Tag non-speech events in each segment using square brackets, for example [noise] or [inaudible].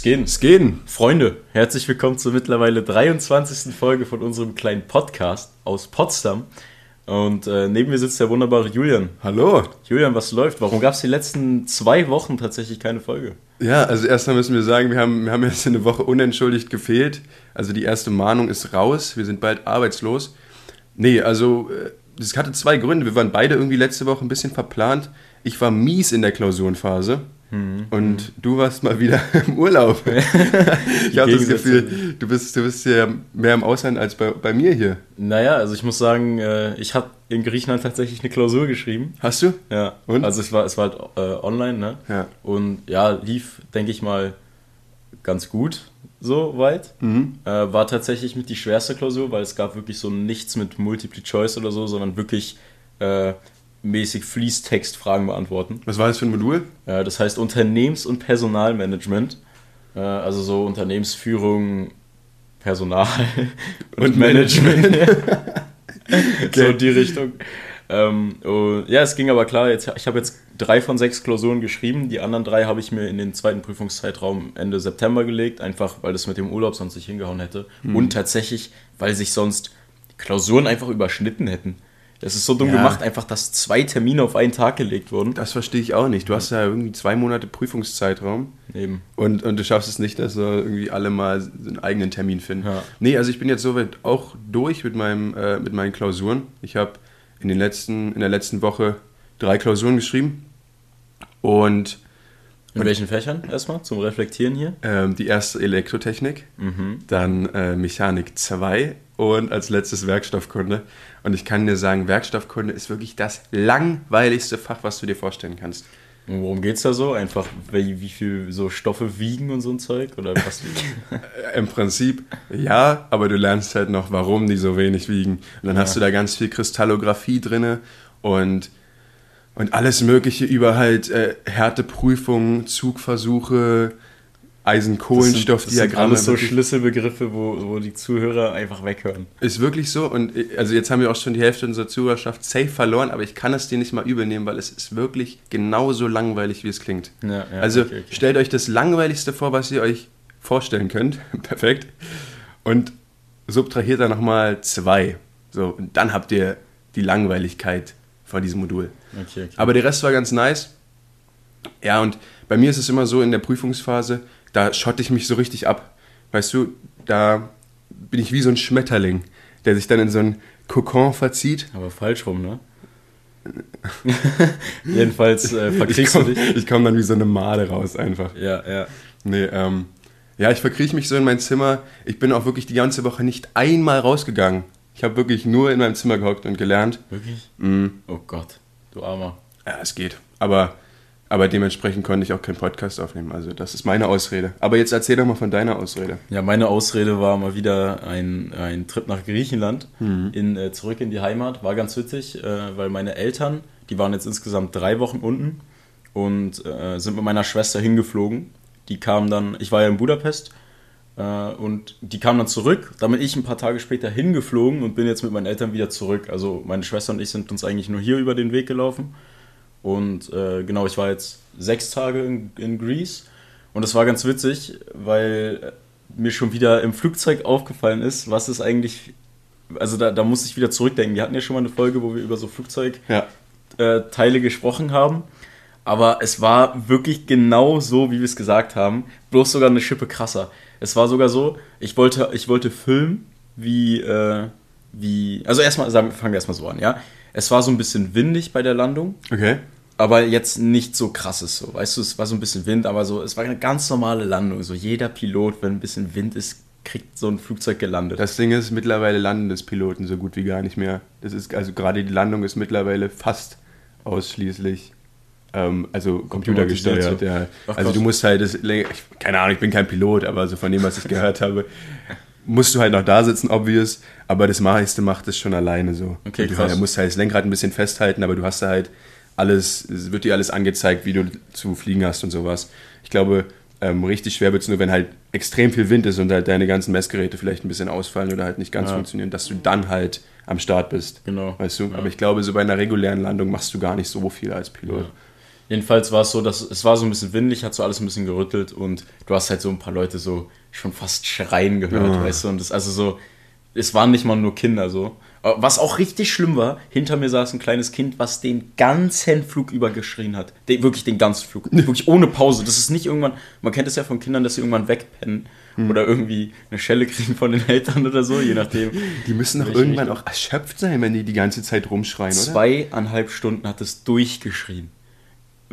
Skin. Skin. Freunde, herzlich willkommen zur mittlerweile 23. Folge von unserem kleinen Podcast aus Potsdam. Und äh, neben mir sitzt der wunderbare Julian. Hallo. Julian, was läuft? Warum gab es die letzten zwei Wochen tatsächlich keine Folge? Ja, also erstmal müssen wir sagen, wir haben, wir haben jetzt eine Woche unentschuldigt gefehlt. Also die erste Mahnung ist raus. Wir sind bald arbeitslos. Nee, also es äh, hatte zwei Gründe. Wir waren beide irgendwie letzte Woche ein bisschen verplant. Ich war mies in der Klausurenphase. Mhm. Und du warst mal wieder [laughs] im Urlaub. [laughs] ich habe das Gefühl, du bist, du bist ja mehr im Ausland als bei, bei mir hier. Naja, also ich muss sagen, äh, ich habe in Griechenland tatsächlich eine Klausur geschrieben. Hast du? Ja. Und? Also es war, es war halt äh, online, ne? Ja. Und ja, lief, denke ich mal, ganz gut so weit. Mhm. Äh, war tatsächlich mit die schwerste Klausur, weil es gab wirklich so nichts mit Multiple Choice oder so, sondern wirklich äh, mäßig Fließtextfragen beantworten. Was war das für ein Modul? Äh, das heißt Unternehmens- und Personalmanagement. Äh, also so Unternehmensführung, Personal [laughs] und, und Management. [laughs] okay. So die Richtung. Ähm, oh, ja, es ging aber klar. Jetzt, ich habe jetzt drei von sechs Klausuren geschrieben. Die anderen drei habe ich mir in den zweiten Prüfungszeitraum Ende September gelegt, einfach weil das mit dem Urlaub sonst nicht hingehauen hätte. Mhm. Und tatsächlich, weil sich sonst Klausuren einfach überschnitten hätten. Das ist so dumm ja. gemacht, einfach, dass zwei Termine auf einen Tag gelegt wurden. Das verstehe ich auch nicht. Du hast ja irgendwie zwei Monate Prüfungszeitraum. Eben. Und, und du schaffst es nicht, dass wir irgendwie alle mal einen eigenen Termin finden. Ja. Nee, also ich bin jetzt soweit auch durch mit, meinem, äh, mit meinen Klausuren. Ich habe in, in der letzten Woche drei Klausuren geschrieben. Und. In welchen Fächern erstmal zum Reflektieren hier? Ähm, die erste Elektrotechnik, mhm. dann äh, Mechanik 2 und als letztes Werkstoffkunde. Und ich kann dir sagen, Werkstoffkunde ist wirklich das langweiligste Fach, was du dir vorstellen kannst. Und worum geht es da so? Einfach, wie, wie viel so Stoffe wiegen und so ein Zeug? Oder was? [laughs] Im Prinzip ja, aber du lernst halt noch, warum die so wenig wiegen. Und dann ja. hast du da ganz viel Kristallographie drin und, und alles Mögliche über halt äh, Härteprüfungen, Zugversuche, Eisen-Kohlenstoff-Diagramme. Das sind alles so Schlüsselbegriffe, wo, wo die Zuhörer einfach weghören. Ist wirklich so. Und also jetzt haben wir auch schon die Hälfte unserer Zuhörerschaft safe verloren, aber ich kann es dir nicht mal übernehmen, weil es ist wirklich genauso langweilig, wie es klingt. Ja, ja, also okay, okay. stellt euch das Langweiligste vor, was ihr euch vorstellen könnt. [laughs] Perfekt. Und subtrahiert da nochmal zwei. So, und dann habt ihr die Langweiligkeit von diesem Modul. Okay, aber der Rest war ganz nice. Ja, und bei mir ist es immer so in der Prüfungsphase, da schotte ich mich so richtig ab. Weißt du, da bin ich wie so ein Schmetterling, der sich dann in so ein Kokon verzieht. Aber falsch rum, ne? [laughs] Jedenfalls äh, verkriechst komm, du dich. Ich komme dann wie so eine Made raus einfach. Ja, ja. Nee, ähm, ja, ich verkrieche mich so in mein Zimmer. Ich bin auch wirklich die ganze Woche nicht einmal rausgegangen. Ich habe wirklich nur in meinem Zimmer gehockt und gelernt. Wirklich? Mhm. Oh Gott, du Armer. Ja, es geht. Aber aber dementsprechend konnte ich auch keinen Podcast aufnehmen. Also das ist meine Ausrede. Aber jetzt erzähl doch mal von deiner Ausrede. Ja, meine Ausrede war mal wieder ein, ein Trip nach Griechenland, mhm. in, äh, zurück in die Heimat. War ganz witzig, äh, weil meine Eltern, die waren jetzt insgesamt drei Wochen unten und äh, sind mit meiner Schwester hingeflogen. Die kamen dann, ich war ja in Budapest und die kamen dann zurück. Damit ich ein paar Tage später hingeflogen und bin jetzt mit meinen Eltern wieder zurück. Also meine Schwester und ich sind uns eigentlich nur hier über den Weg gelaufen. Und äh, genau, ich war jetzt sechs Tage in, in Greece und das war ganz witzig, weil mir schon wieder im Flugzeug aufgefallen ist, was ist eigentlich, also da, da muss ich wieder zurückdenken. Wir hatten ja schon mal eine Folge, wo wir über so Flugzeugteile ja. äh, gesprochen haben. Aber es war wirklich genau so, wie wir es gesagt haben, bloß sogar eine Schippe krasser. Es war sogar so, ich wollte, ich wollte filmen, wie, äh, wie, also erstmal, sagen, fangen wir erstmal so an, ja. Es war so ein bisschen windig bei der Landung. Okay. Aber jetzt nicht so krasses so. Weißt du, es war so ein bisschen Wind, aber so, es war eine ganz normale Landung. So jeder Pilot, wenn ein bisschen Wind ist, kriegt so ein Flugzeug gelandet. Das Ding ist, mittlerweile landen das Piloten so gut wie gar nicht mehr. Das ist, also gerade die Landung ist mittlerweile fast ausschließlich ähm, also computergesteuert, ja. Ach, also du musst halt, das, keine Ahnung, ich bin kein Pilot, aber so von dem, was ich gehört [laughs] habe, musst du halt noch da sitzen, obvious, aber das meiste macht es schon alleine so. Okay, du krass. Halt, musst halt das Lenkrad ein bisschen festhalten, aber du hast da halt alles, es wird dir alles angezeigt, wie du zu fliegen hast und sowas. Ich glaube, ähm, richtig schwer wird es nur, wenn halt extrem viel Wind ist und halt deine ganzen Messgeräte vielleicht ein bisschen ausfallen oder halt nicht ganz ja. funktionieren, dass du dann halt am Start bist. Genau. Weißt du? Ja. Aber ich glaube, so bei einer regulären Landung machst du gar nicht so viel als Pilot. Ja. Jedenfalls war es so, dass es war so ein bisschen windig, hat so alles ein bisschen gerüttelt und du hast halt so ein paar Leute so schon fast schreien gehört, Ja. weißt du? Und das also so, es waren nicht mal nur Kinder so. Was auch richtig schlimm war, hinter mir saß ein kleines Kind, was den ganzen Flug über geschrien hat. Den, wirklich den ganzen Flug. [laughs] Wirklich ohne Pause. Das ist nicht irgendwann, man kennt es ja von Kindern, dass sie irgendwann wegpennen Hm. oder irgendwie eine Schelle kriegen von den Eltern oder so, je nachdem. Die müssen doch irgendwann auch erschöpft sein, wenn die die ganze Zeit rumschreien, oder? Zweieinhalb Stunden hat es durchgeschrien.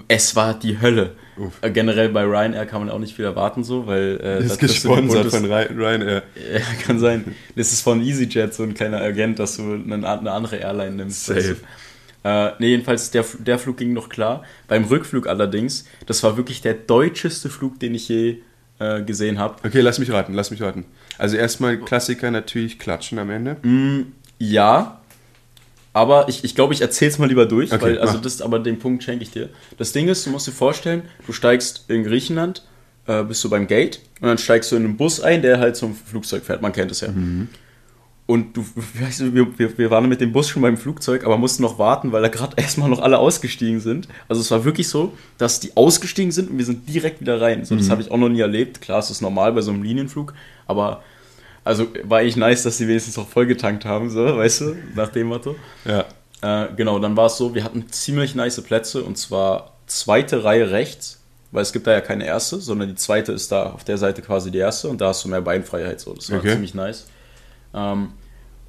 Es war die Hölle. Uff. Äh, Generell bei Ryanair kann man auch nicht viel erwarten, so, weil äh, Das da ist gesponsert von Ry- Ryanair. Ja, [laughs] kann sein. Das ist von EasyJet so ein kleiner Agent, dass du eine, eine andere Airline nimmst. Safe. du. Äh, nee, jedenfalls, der, der Flug ging noch klar. Beim Rückflug allerdings, das war wirklich der deutscheste Flug, den ich je äh, gesehen habe. Okay, lass mich raten, lass mich raten. Also erstmal Klassiker natürlich klatschen am Ende. Mm, ja, aber ich, ich glaube, ich erzähle es mal lieber durch, Okay, weil also mach. das, aber den Punkt schenke ich dir. Das Ding ist, du musst dir vorstellen, du steigst in Griechenland, äh, bist du beim Gate und dann steigst du in einen Bus ein, der halt zum Flugzeug fährt. Man kennt es ja. Und du, [laughs] weißt du, wir, wir, wir waren mit dem Bus schon beim Flugzeug, aber mussten noch warten, weil da gerade [laughs] erstmal noch alle ausgestiegen sind. Also es war wirklich so, dass die ausgestiegen sind und wir sind direkt wieder rein. So, das habe ich auch noch nie erlebt. Klar, es ist normal bei so einem Linienflug, aber also war echt nice, dass die wenigstens noch vollgetankt haben, so, weißt du, nach dem Motto. Ja. Äh, genau, dann war es so, wir hatten ziemlich nice Plätze und zwar zweite Reihe rechts, weil es gibt da ja keine erste, sondern die zweite ist da auf der Seite quasi die erste und da hast du mehr Beinfreiheit, so, das war Okay. ziemlich nice. Ähm,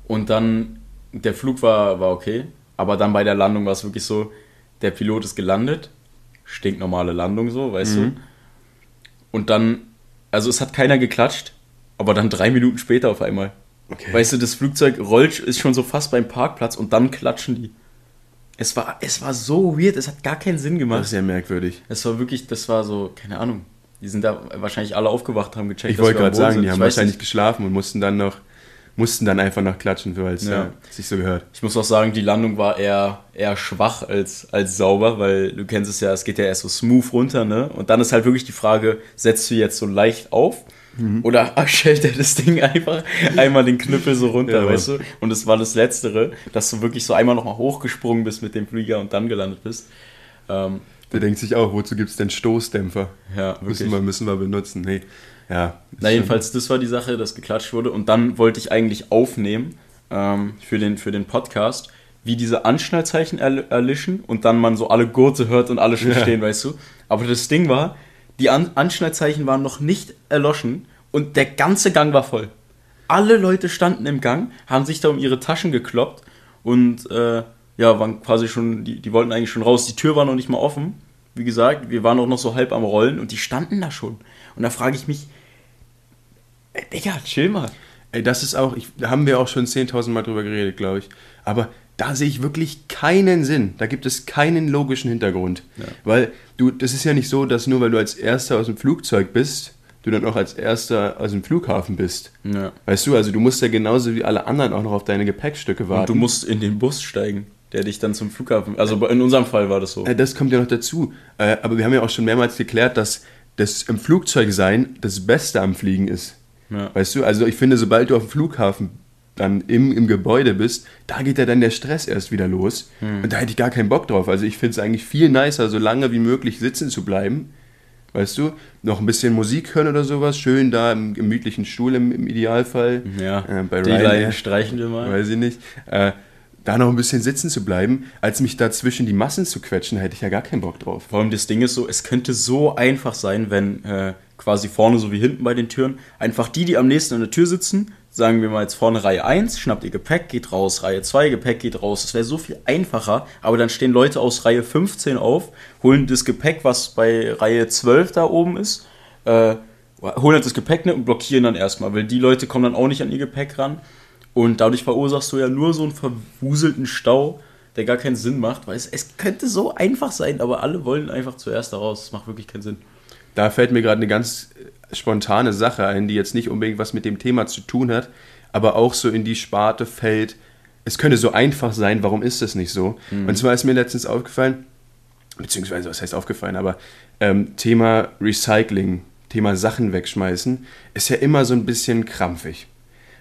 und dann, der Flug war, war okay, aber dann bei der Landung war es wirklich so, der Pilot ist gelandet, stinknormale Landung so, weißt Mhm. du. Und dann, also es hat keiner geklatscht, aber dann drei Minuten später auf einmal. Okay. Weißt du, das Flugzeug rollt, ist schon so fast beim Parkplatz und dann klatschen die. Es war, es war so weird, es hat gar keinen Sinn Das gemacht. ist ja merkwürdig. Es war wirklich, das war so, keine Ahnung. Die sind da wahrscheinlich alle aufgewacht, haben gecheckt, Ich wollte gerade sagen, sind. die Ich haben wahrscheinlich nicht. geschlafen und mussten dann noch, mussten dann einfach noch klatschen, weil es Ja. ja. sich so gehört. Ich muss auch sagen, die Landung war eher, eher schwach als, als sauber, weil du kennst es ja, es geht ja erst so smooth runter, ne? Und dann ist halt wirklich die Frage, setzt du jetzt so leicht auf Mhm. oder [laughs] stellt er das Ding einfach einmal den Knüppel so runter, Ja, weißt du? Und es war das Letztere, dass du wirklich so einmal nochmal hochgesprungen bist mit dem Flieger und dann gelandet bist. Ähm, Der denkt sich auch, wozu gibt es denn Stoßdämpfer? ja, wirklich. Müssen wir, müssen wir benutzen. Nee. Ja. Na, jedenfalls, das war die Sache, dass geklatscht wurde. Und dann wollte ich eigentlich aufnehmen ähm, für, den, für den Podcast, wie diese Anschnallzeichen erl erlischen und dann man so alle Gurte hört und alle schon Ja. stehen, weißt du? Aber das Ding war, die An Anschnallzeichen waren noch nicht erloschen und der ganze Gang war voll. Alle Leute standen im Gang, haben sich da um ihre Taschen gekloppt und äh, ja, waren quasi schon, die, die wollten eigentlich schon raus. Die Tür war noch nicht mal offen. Wie gesagt, wir waren auch noch so halb am Rollen und die standen da schon. Und da frage ich mich, Ey, Digga, chill mal. Ey, das ist auch, ich, da haben wir auch schon 10.000 Mal drüber geredet, glaube ich. Aber da sehe ich wirklich keinen Sinn. Da gibt es keinen logischen Hintergrund. Ja. Weil du, das ist ja nicht so, dass nur weil du als Erster aus dem Flugzeug bist, du dann auch als Erster aus dem Flughafen bist. Ja. Weißt du, also du musst ja genauso wie alle anderen auch noch auf deine Gepäckstücke warten. Und du musst in den Bus steigen, der dich dann zum Flughafen. Also in unserem Fall war das so. Äh, Das kommt ja noch dazu. Äh, Aber wir haben ja auch schon mehrmals geklärt, dass das im Flugzeug sein das Beste am Fliegen ist. Ja. Weißt du, also ich finde, sobald du auf dem Flughafen dann im, im Gebäude bist, da geht ja dann der Stress erst wieder los. Und da hätte ich gar keinen Bock drauf. Also ich finde es eigentlich viel nicer, so lange wie möglich sitzen zu bleiben. Weißt du, noch ein bisschen Musik hören oder sowas, schön da im gemütlichen Stuhl im, im Idealfall. Ja, Äh, bei die. Line streichen wir mal. Weiß ich nicht. Äh, da noch ein bisschen sitzen zu bleiben, als mich da zwischen die Massen zu quetschen, hätte ich ja gar keinen Bock drauf. Vor allem das Ding ist so, es könnte so einfach sein, wenn äh, quasi vorne so wie hinten bei den Türen einfach die, die am nächsten an der Tür sitzen, sagen wir mal jetzt vorne Reihe 1, schnappt ihr Gepäck, geht raus, Reihe 2, Gepäck geht raus. Das wäre so viel einfacher, aber dann stehen Leute aus Reihe 15 auf, holen das Gepäck, was bei Reihe 12 da oben ist, äh, holen halt das Gepäck ne, und blockieren dann erstmal, weil die Leute kommen dann auch nicht an ihr Gepäck ran. Und dadurch verursachst du ja nur so einen verwuselten Stau, der gar keinen Sinn macht, weil es, es könnte so einfach sein, aber alle wollen einfach zuerst da raus. Das macht wirklich keinen Sinn. Da fällt mir gerade eine ganz spontane Sache ein, die jetzt nicht unbedingt was mit dem Thema zu tun hat, aber auch so in die Sparte fällt. Es könnte so einfach sein, warum ist das nicht so? Und zwar ist mir letztens aufgefallen, beziehungsweise was heißt aufgefallen, aber ähm, Thema Recycling, Thema Sachen wegschmeißen, ist ja immer so ein bisschen krampfig.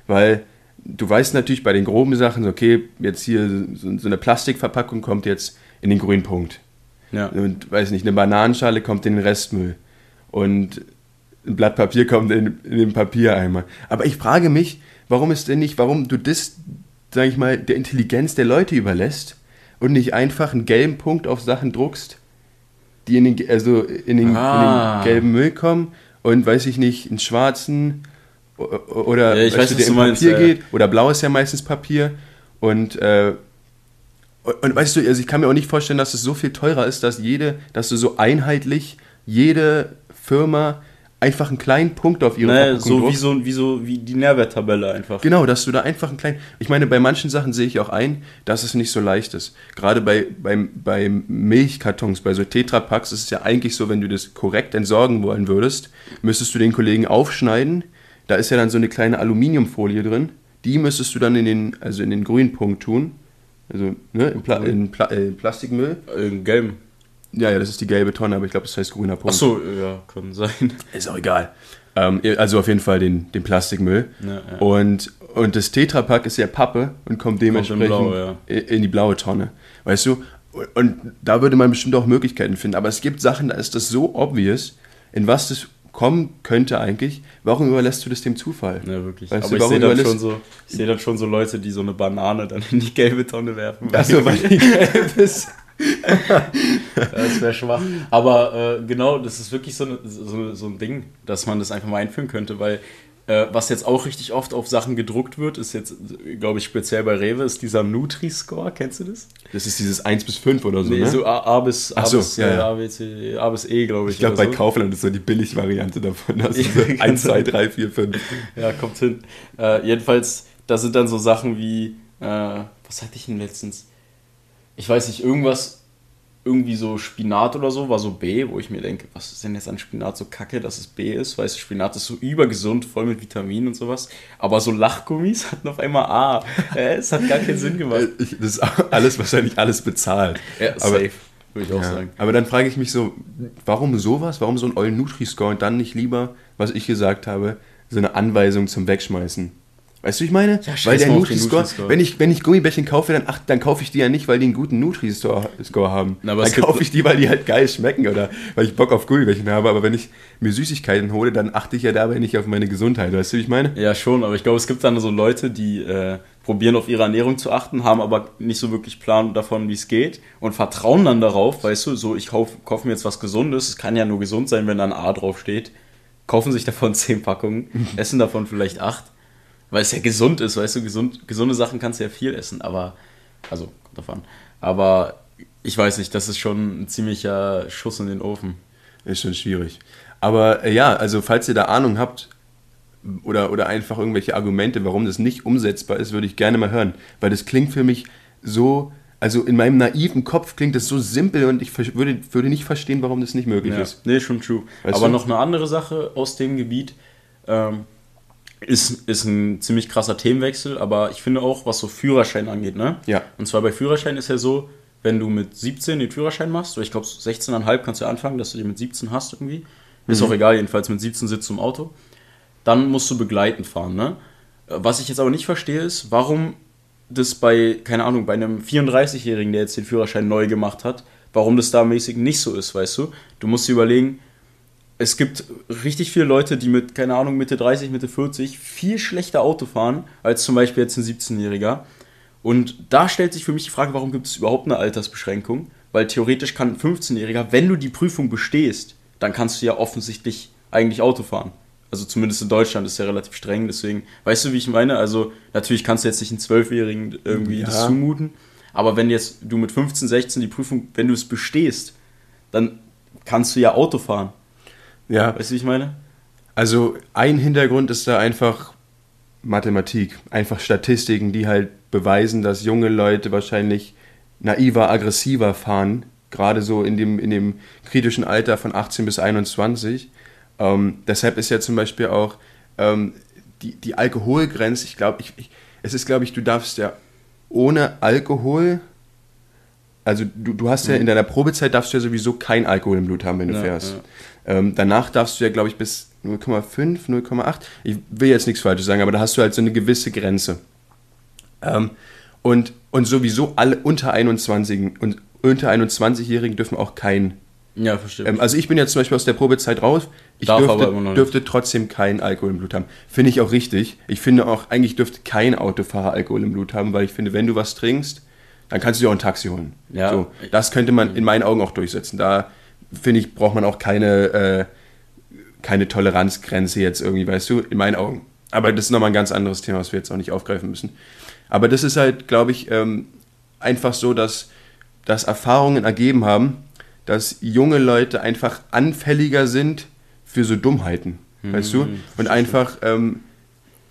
Weil du weißt natürlich bei den groben Sachen, okay, jetzt hier so, so eine Plastikverpackung kommt jetzt in den grünen Punkt. Ja. Und weiß nicht, eine Bananenschale kommt in den Restmüll. Und ein Blatt Papier kommt in, in den Papiereimer. Aber ich frage mich, warum ist denn nicht, warum du das, sag ich mal, der Intelligenz der Leute überlässt und nicht einfach einen gelben Punkt auf Sachen druckst, die in den, also in den, ah. in den gelben Müll kommen und weiß ich nicht, einen schwarzen oder ja, ich weiß, du, der in Papier meinst, geht. Oder blau ist ja meistens Papier. Und, äh, und, weißt du, also ich kann mir auch nicht vorstellen, dass es so viel teurer ist, dass jede, dass du so einheitlich jede Firma einfach einen kleinen Punkt auf ihre naja, so wie so wie so wie die Nährwerttabelle einfach. Genau, dass du da einfach einen kleinen. Ich meine, bei manchen Sachen sehe ich auch ein, dass es nicht so leicht ist. Gerade bei, beim, bei Milchkartons, bei so Tetrapacks ist es ja eigentlich so, wenn du das korrekt entsorgen wollen würdest, müsstest du den Kollegen aufschneiden. Da ist ja dann so eine kleine Aluminiumfolie drin. Die müsstest du dann in den, also in den grünen Punkt tun. Also ne, in, Pla in Pla äh, Plastikmüll. In gelben. Ja, ja, das ist die gelbe Tonne, aber ich glaube, das heißt grüner Punkt. Ach so, ja, kann sein. Ist auch egal. Ähm, also auf jeden Fall den, den Plastikmüll. Ja, ja. Und, und das Tetrapack ist ja Pappe und kommt dementsprechend kommt in, Blau, ja. in die blaue Tonne. Weißt du? Und da würde man bestimmt auch Möglichkeiten finden. Aber es gibt Sachen, da ist das so obvious, in was das kommen könnte eigentlich. Warum überlässt du das dem Zufall? Ja, wirklich. Weißt Aber du, ich sehe dann, schon so, seh dann schon so Leute, die so eine Banane dann in die gelbe Tonne werfen. Achso, weil die [laughs] gelb ist. Das wäre schwach. Aber äh, genau, das ist wirklich so, eine, so, so, ein Ding, dass man das einfach mal einführen könnte, weil äh, was jetzt auch richtig oft auf Sachen gedruckt wird, ist jetzt, glaube ich, speziell bei Rewe, ist dieser Nutri-Score. Kennst du das? Das ist dieses 1 bis 5 oder so, nee, ne? so A, A bis, A, so, bis, ja, ja. A, B, C, A bis E, glaube ich. Ich glaube, bei so. Kaufland ist so die Billig-Variante davon. Also [laughs] so 1, 2, 3, 4, 5. Ja, kommt hin. Äh, jedenfalls, da sind dann so Sachen wie, äh, was hatte ich denn letztens? Ich weiß nicht, irgendwas, irgendwie so Spinat oder so, war so B, wo ich mir denke, was ist denn jetzt an Spinat so kacke, dass es B ist? Weißt du, Spinat ist so übergesund, voll mit Vitaminen und sowas. Aber so Lachgummis hatten auf einmal A. es hat gar keinen Sinn gemacht. Ich, das ist alles wahrscheinlich alles bezahlt. Ja, aber, safe, würde ich auch ja. sagen. Aber dann frage ich mich so, warum sowas? Warum so ein Oil Nutri-Score und dann nicht lieber, was ich gesagt habe, so eine Anweisung zum Wegschmeißen? Weißt du, ich meine? Ja, weil der Nutri-Score, Nutri wenn ich, wenn ich Gummibärchen kaufe, dann, ach, dann kaufe ich die ja nicht, weil die einen guten Nutri-Score haben. Na, dann kaufe ich die, weil die halt geil schmecken oder weil ich Bock auf Gummibärchen habe. Aber wenn ich mir Süßigkeiten hole, dann achte ich ja dabei nicht auf meine Gesundheit. Weißt du, wie ich meine? Ja, schon. Aber ich glaube, es gibt dann so Leute, die äh, probieren auf ihre Ernährung zu achten, haben aber nicht so wirklich Plan davon, wie es geht und vertrauen dann darauf, weißt du, so ich kaufe kauf mir jetzt was Gesundes. Es kann ja nur gesund sein, wenn da ein A drauf steht. Kaufen sich davon [laughs] zehn Packungen, essen davon vielleicht acht weil es ja gesund ist, weißt du, gesund, gesunde Sachen kannst du ja viel essen, aber, also, kommt davon. Aber ich weiß nicht, das ist schon ein ziemlicher Schuss in den Ofen. Ist schon schwierig. Aber äh, ja, also falls ihr da Ahnung habt oder, oder einfach irgendwelche Argumente, warum das nicht umsetzbar ist, würde ich gerne mal hören. Weil das klingt für mich so, also in meinem naiven Kopf klingt das so simpel und ich würde, würde nicht verstehen, warum das nicht möglich ja. ist. Nee, schon true. Weißt Aber du? noch eine andere Sache aus dem Gebiet. Ähm, ist, ist ein ziemlich krasser Themenwechsel, aber ich finde auch, was so Führerschein angeht, ne? Ja. Und zwar bei Führerschein ist ja so, wenn du mit 17 den Führerschein machst, oder ich glaube 16,5 kannst du anfangen, dass du den mit 17 hast irgendwie. Mhm. Ist auch egal, jedenfalls mit 17 sitzt du im Auto. Dann musst du begleitend fahren, ne? Was ich jetzt aber nicht verstehe, ist, warum das bei, keine Ahnung, bei einem 34-Jährigen, der jetzt den Führerschein neu gemacht hat, warum das da mäßig nicht so ist, weißt du? Du musst dir überlegen, es gibt richtig viele Leute, die mit, keine Ahnung, Mitte 30, Mitte 40 viel schlechter Auto fahren, als zum Beispiel jetzt ein 17-Jähriger. Und da stellt sich für mich die Frage, warum gibt es überhaupt eine Altersbeschränkung? Weil theoretisch kann ein 15-Jähriger, wenn du die Prüfung bestehst, dann kannst du ja offensichtlich eigentlich Auto fahren. Also zumindest in Deutschland ist ja relativ streng, deswegen, weißt du, wie ich meine? Also natürlich kannst du jetzt nicht einen 12-Jährigen irgendwie ja. das zumuten, aber wenn jetzt du mit 15, 16 die Prüfung, wenn du es bestehst, dann kannst du ja Auto fahren. Ja. Weißt du, wie ich meine? Also ein Hintergrund ist da einfach Mathematik, einfach Statistiken, die halt beweisen, dass junge Leute wahrscheinlich naiver, aggressiver fahren, gerade so in dem, in dem kritischen Alter von 18 bis 21. Ähm, deshalb ist ja zum Beispiel auch ähm, die, die Alkoholgrenze, ich glaube, ich, ich, es ist, glaube ich, du darfst ja ohne Alkohol, also du, du hast ja mhm. in deiner Probezeit darfst du ja sowieso kein Alkohol im Blut haben, wenn du ja, fährst. Ja. Ähm, danach darfst du ja, glaube ich, bis 0,5, 0,8. Ich will jetzt nichts Falsches sagen, aber da hast du halt so eine gewisse Grenze. Ähm, und, und sowieso alle unter 21 und unter 21-Jährigen dürfen auch kein. Ja, verstehe. Ähm, also ich bin jetzt zum Beispiel aus der Probezeit raus. Ich Darf dürfte, dürfte trotzdem keinen Alkohol im Blut haben. Finde ich auch richtig. Ich finde auch, eigentlich dürfte kein Autofahrer Alkohol im Blut haben, weil ich finde, wenn du was trinkst, dann kannst du dir auch ein Taxi holen. Ja. So, das könnte man in meinen Augen auch durchsetzen. Da finde ich, braucht man auch keine, äh, keine Toleranzgrenze jetzt irgendwie, weißt du, in meinen Augen. Aber das ist nochmal ein ganz anderes Thema, was wir jetzt auch nicht aufgreifen müssen. Aber das ist halt, glaube ich, ähm, einfach so, dass, dass Erfahrungen ergeben haben, dass junge Leute einfach anfälliger sind für so Dummheiten, weißt du? Und einfach ähm,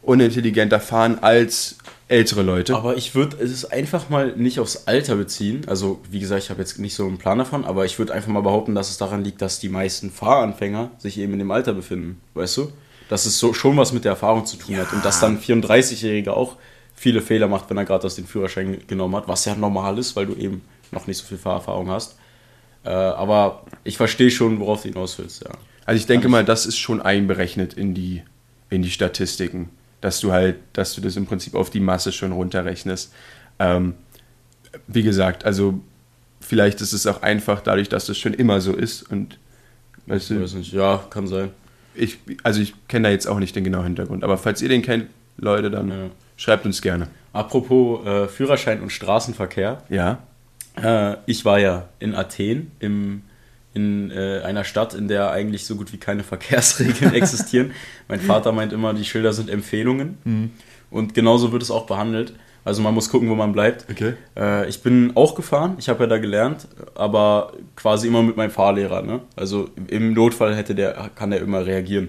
unintelligenter fahren als ältere Leute. Aber ich würde es einfach mal nicht aufs Alter beziehen. Also, wie gesagt, ich habe jetzt nicht so einen Plan davon, aber ich würde einfach mal behaupten, dass es daran liegt, dass die meisten Fahranfänger sich eben in dem Alter befinden. Weißt du? Dass es so schon was mit der Erfahrung zu tun hat. Und dass dann ein 34-Jähriger auch viele Fehler macht, wenn er gerade aus den Führerschein genommen hat, was ja normal ist, weil du eben noch nicht so viel Fahrerfahrung hast. Äh, aber ich verstehe schon, worauf du hinaus willst, ja. Also ich denke mal, das ist schon einberechnet in die, in die Statistiken, dass du halt, dass du das im Prinzip auf die Masse schon runterrechnest. Ähm, wie gesagt, also vielleicht ist es auch einfach dadurch, dass das schon immer so ist und weißt du, weiß nicht. Ja, kann sein. ich, also ich kenne da jetzt auch nicht den genauen Hintergrund, aber falls ihr den kennt, Leute, dann Ja. schreibt uns gerne. Apropos äh, Führerschein und Straßenverkehr. Ja, Äh, ich war ja in Athen, im, in äh, einer Stadt, in der eigentlich so gut wie keine Verkehrsregeln [laughs] existieren. Mein Vater meint immer, die Schilder sind Empfehlungen. Und genauso wird es auch behandelt. Also man muss gucken, wo man bleibt. okay. Äh, ich bin auch gefahren, ich habe ja da gelernt, aber quasi immer mit meinem Fahrlehrer. Ne? Also im Notfall hätte der, kann der immer reagieren.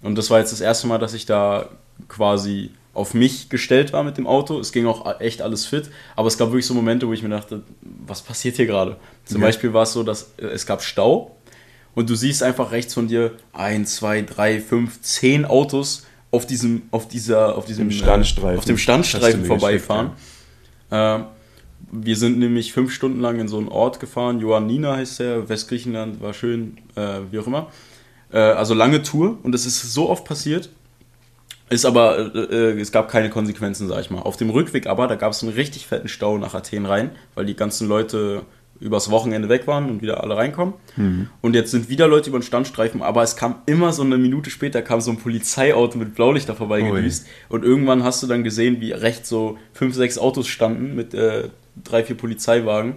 Und das war jetzt das erste Mal, dass ich da quasi auf mich gestellt war mit dem Auto. Es ging auch echt alles fit, aber es gab wirklich so Momente, wo ich mir dachte, was passiert hier gerade? Zum Okay. Beispiel war es so, dass äh, es gab Stau und du siehst einfach rechts von dir ein, zwei, drei, fünf, zehn Autos auf diesem, auf dieser, auf diesem Dem Standstreifen. äh, auf dem Standstreifen vorbeifahren. Ähm, wir sind nämlich fünf Stunden lang in so einen Ort gefahren. Ioannina heißt der, Westgriechenland, war schön, äh, wie auch immer. Äh, also lange Tour und es ist so oft passiert. Ist aber, äh, äh, es gab keine Konsequenzen, sag ich mal. Auf dem Rückweg aber, da gab es einen richtig fetten Stau nach Athen rein, weil die ganzen Leute übers Wochenende weg waren und wieder alle reinkommen. Und jetzt sind wieder Leute über den Standstreifen, aber es kam immer so eine Minute später, kam so ein Polizeiauto mit Blaulichter vorbeigedüst. Und irgendwann hast du dann gesehen, wie rechts so fünf, sechs Autos standen mit äh, drei, vier Polizeiwagen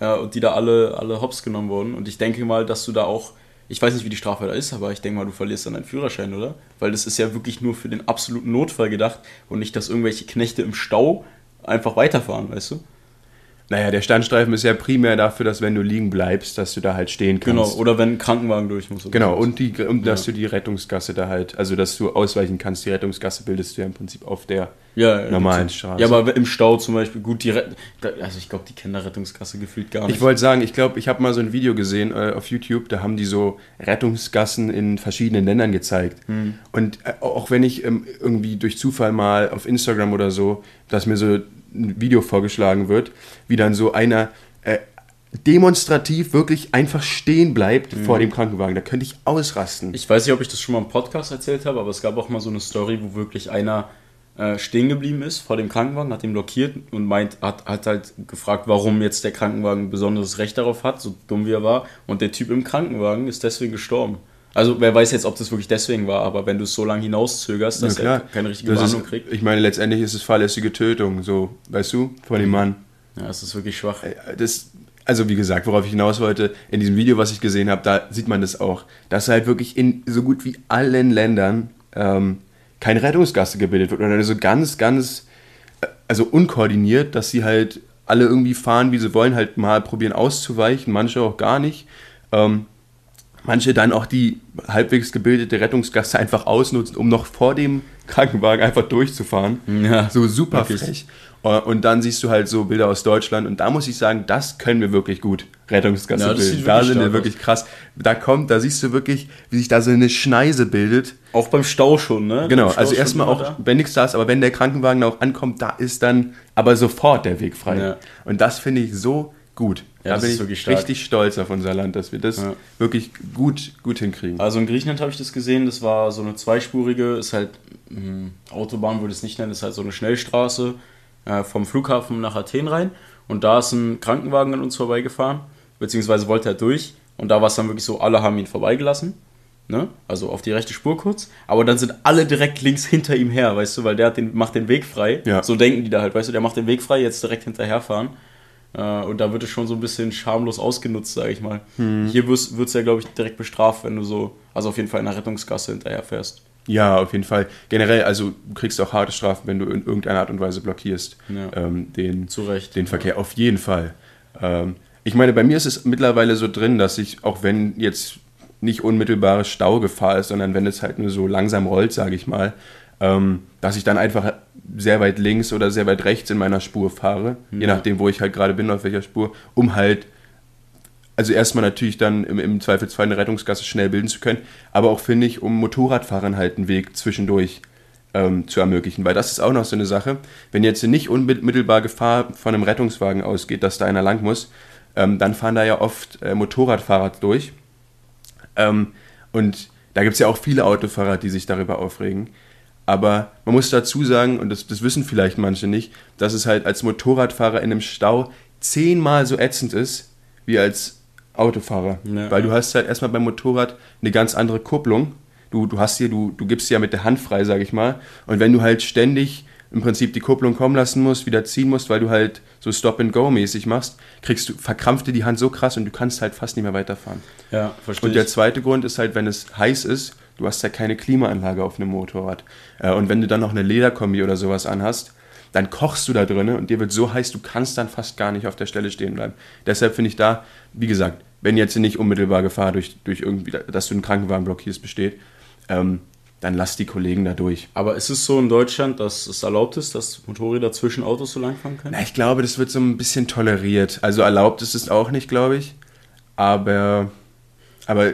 äh, und die da alle, alle hops genommen wurden. Und ich denke mal, dass du da auch, ich weiß nicht, wie die Strafe da ist, aber ich denke mal, du verlierst dann deinen Führerschein, oder? Weil das ist ja wirklich nur für den absoluten Notfall gedacht und nicht, dass irgendwelche Knechte im Stau einfach weiterfahren, weißt du? Naja, der Standstreifen ist ja primär dafür, dass wenn du liegen bleibst, dass du da halt stehen kannst. Genau, oder wenn ein Krankenwagen durch muss. Genau, so. und, die, und dass Ja. du die Rettungsgasse da halt, also dass du ausweichen kannst. Die Rettungsgasse bildest du ja im Prinzip auf der ja, ja, normalen Straße. Ja, aber im Stau zum Beispiel, gut, die Ret da- also ich glaube, die kennen da Rettungsgasse gefühlt gar nicht. Ich wollte sagen, ich glaube, ich habe mal so ein Video gesehen äh, auf YouTube, da haben die so Rettungsgassen in verschiedenen Ländern gezeigt. Und äh, auch wenn ich ähm, irgendwie durch Zufall mal auf Instagram oder so, dass mir so ein Video vorgeschlagen wird, wie dann so einer äh, demonstrativ wirklich einfach stehen bleibt vor dem Krankenwagen, da könnte ich ausrasten. Ich weiß nicht, ob ich das schon mal im Podcast erzählt habe, aber es gab auch mal so eine Story, wo wirklich einer äh, stehen geblieben ist vor dem Krankenwagen, hat ihn blockiert und meint, hat, hat halt gefragt, warum jetzt der Krankenwagen ein besonderes Recht darauf hat, so dumm wie er war. Und der Typ im Krankenwagen ist deswegen gestorben. Also wer weiß jetzt, ob das wirklich deswegen war, aber wenn du es so lange hinauszögerst, dass er keine richtige Das Behandlung ist, kriegt, ich meine, letztendlich ist es fahrlässige Tötung, so, weißt du, von dem Mann. ja, das ist wirklich schwach. Äh, Das, also wie gesagt, worauf ich hinaus wollte, in diesem Video, was ich gesehen habe, da sieht man das auch, dass halt wirklich in so gut wie allen Ländern ähm, keine Rettungsgasse gebildet wird, oder so ganz, ganz, äh, also unkoordiniert, dass sie halt alle irgendwie fahren, wie sie wollen, halt mal probieren auszuweichen, manche auch gar nicht. Ähm, manche dann auch die halbwegs gebildete Rettungsgasse einfach ausnutzen, um noch vor dem Krankenwagen einfach durchzufahren. Ja, so super frech. Äh, Und dann siehst du halt so Bilder aus Deutschland und da muss ich sagen, das können wir wirklich gut. Rettungsgasse Ja, bilden. Da sind wir wirklich krass. Da kommt, da siehst du wirklich, wie sich da so eine Schneise bildet. Auch beim Stau schon, ne? Genau, also erstmal auch, da. wenn nichts da ist, aber wenn der Krankenwagen auch ankommt, da ist dann aber sofort der Weg frei. Ja. Und das finde ich so gut. Ja, da bin ich wirklich stark. richtig stolz auf unser Land, dass wir das Ja. wirklich gut, gut hinkriegen. Also in Griechenland habe ich das gesehen, das war so eine zweispurige, ist halt, mh, Autobahn würde ich es nicht nennen, ist halt so eine Schnellstraße äh, vom Flughafen nach Athen rein. Und da ist ein Krankenwagen an uns vorbeigefahren, beziehungsweise wollte er durch. Und da war es dann wirklich so, alle haben ihn vorbeigelassen. Ne? Also auf die rechte Spur kurz. Aber dann sind alle direkt links hinter ihm her, weißt du, weil der den, macht den Weg frei. Ja. So denken die da halt, weißt du, der macht den Weg frei, jetzt direkt hinterherfahren. Äh, und da wird es schon so ein bisschen schamlos ausgenutzt, sage ich mal. Hier wird es ja, glaube ich, direkt bestraft, wenn du so, also auf jeden Fall in der Rettungsgasse hinterherfährst. Ja, auf jeden Fall. Generell, also du kriegst auch harte Strafen, wenn du in irgendeiner Art und Weise blockierst. Ja. Ähm, den, Zu Recht. den Verkehr, auf jeden Fall. Ähm, ich meine, bei mir ist es mittlerweile so drin, dass ich, auch wenn jetzt nicht unmittelbare Staugefahr ist, sondern wenn es halt nur so langsam rollt, sage ich mal, ähm, dass ich dann einfach sehr weit links oder sehr weit rechts in meiner Spur fahre, je Ja. nachdem, wo ich halt gerade bin, auf welcher Spur, um halt also erstmal natürlich dann im, im Zweifelsfall eine Rettungsgasse schnell bilden zu können, aber auch finde ich, um Motorradfahrern halt einen Weg zwischendurch ähm, zu ermöglichen, weil das ist auch noch so eine Sache, wenn jetzt nicht unmittelbar Gefahr von einem Rettungswagen ausgeht, dass da einer lang muss, ähm, dann fahren da ja oft äh, Motorradfahrer durch ähm, und da gibt es ja auch viele Autofahrer, die sich darüber aufregen. Aber man muss dazu sagen, und das, das wissen vielleicht manche nicht, dass es halt als Motorradfahrer in einem Stau zehnmal so ätzend ist, wie als Autofahrer. Ja. Weil du hast halt erstmal beim Motorrad eine ganz andere Kupplung. Du, du hast hier, du, du gibst ja mit der Hand frei, sag ich mal. Und wenn du halt ständig im Prinzip die Kupplung kommen lassen musst, wieder ziehen musst, weil du halt so Stop-and-Go-mäßig machst, kriegst du, verkrampft dir die Hand so krass und du kannst halt fast nicht mehr weiterfahren. Ja, verstehe Und der zweite Grund ist halt, wenn es heiß ist, du hast ja keine Klimaanlage auf einem Motorrad. Äh, Und wenn du dann noch eine Lederkombi oder sowas anhast, dann kochst du da drinnen und dir wird so heiß, du kannst dann fast gar nicht auf der Stelle stehen bleiben. Deshalb finde ich da, wie gesagt, wenn jetzt nicht unmittelbar Gefahr durch, durch irgendwie, dass du einen Krankenwagen blockierst, besteht, ähm, dann lass die Kollegen da durch. Aber ist es so in Deutschland, dass es erlaubt ist, dass Motorräder zwischen Autos so langfahren können? Na, ich glaube, das wird so ein bisschen toleriert. Also erlaubt ist es auch nicht, glaube ich. Aber, aber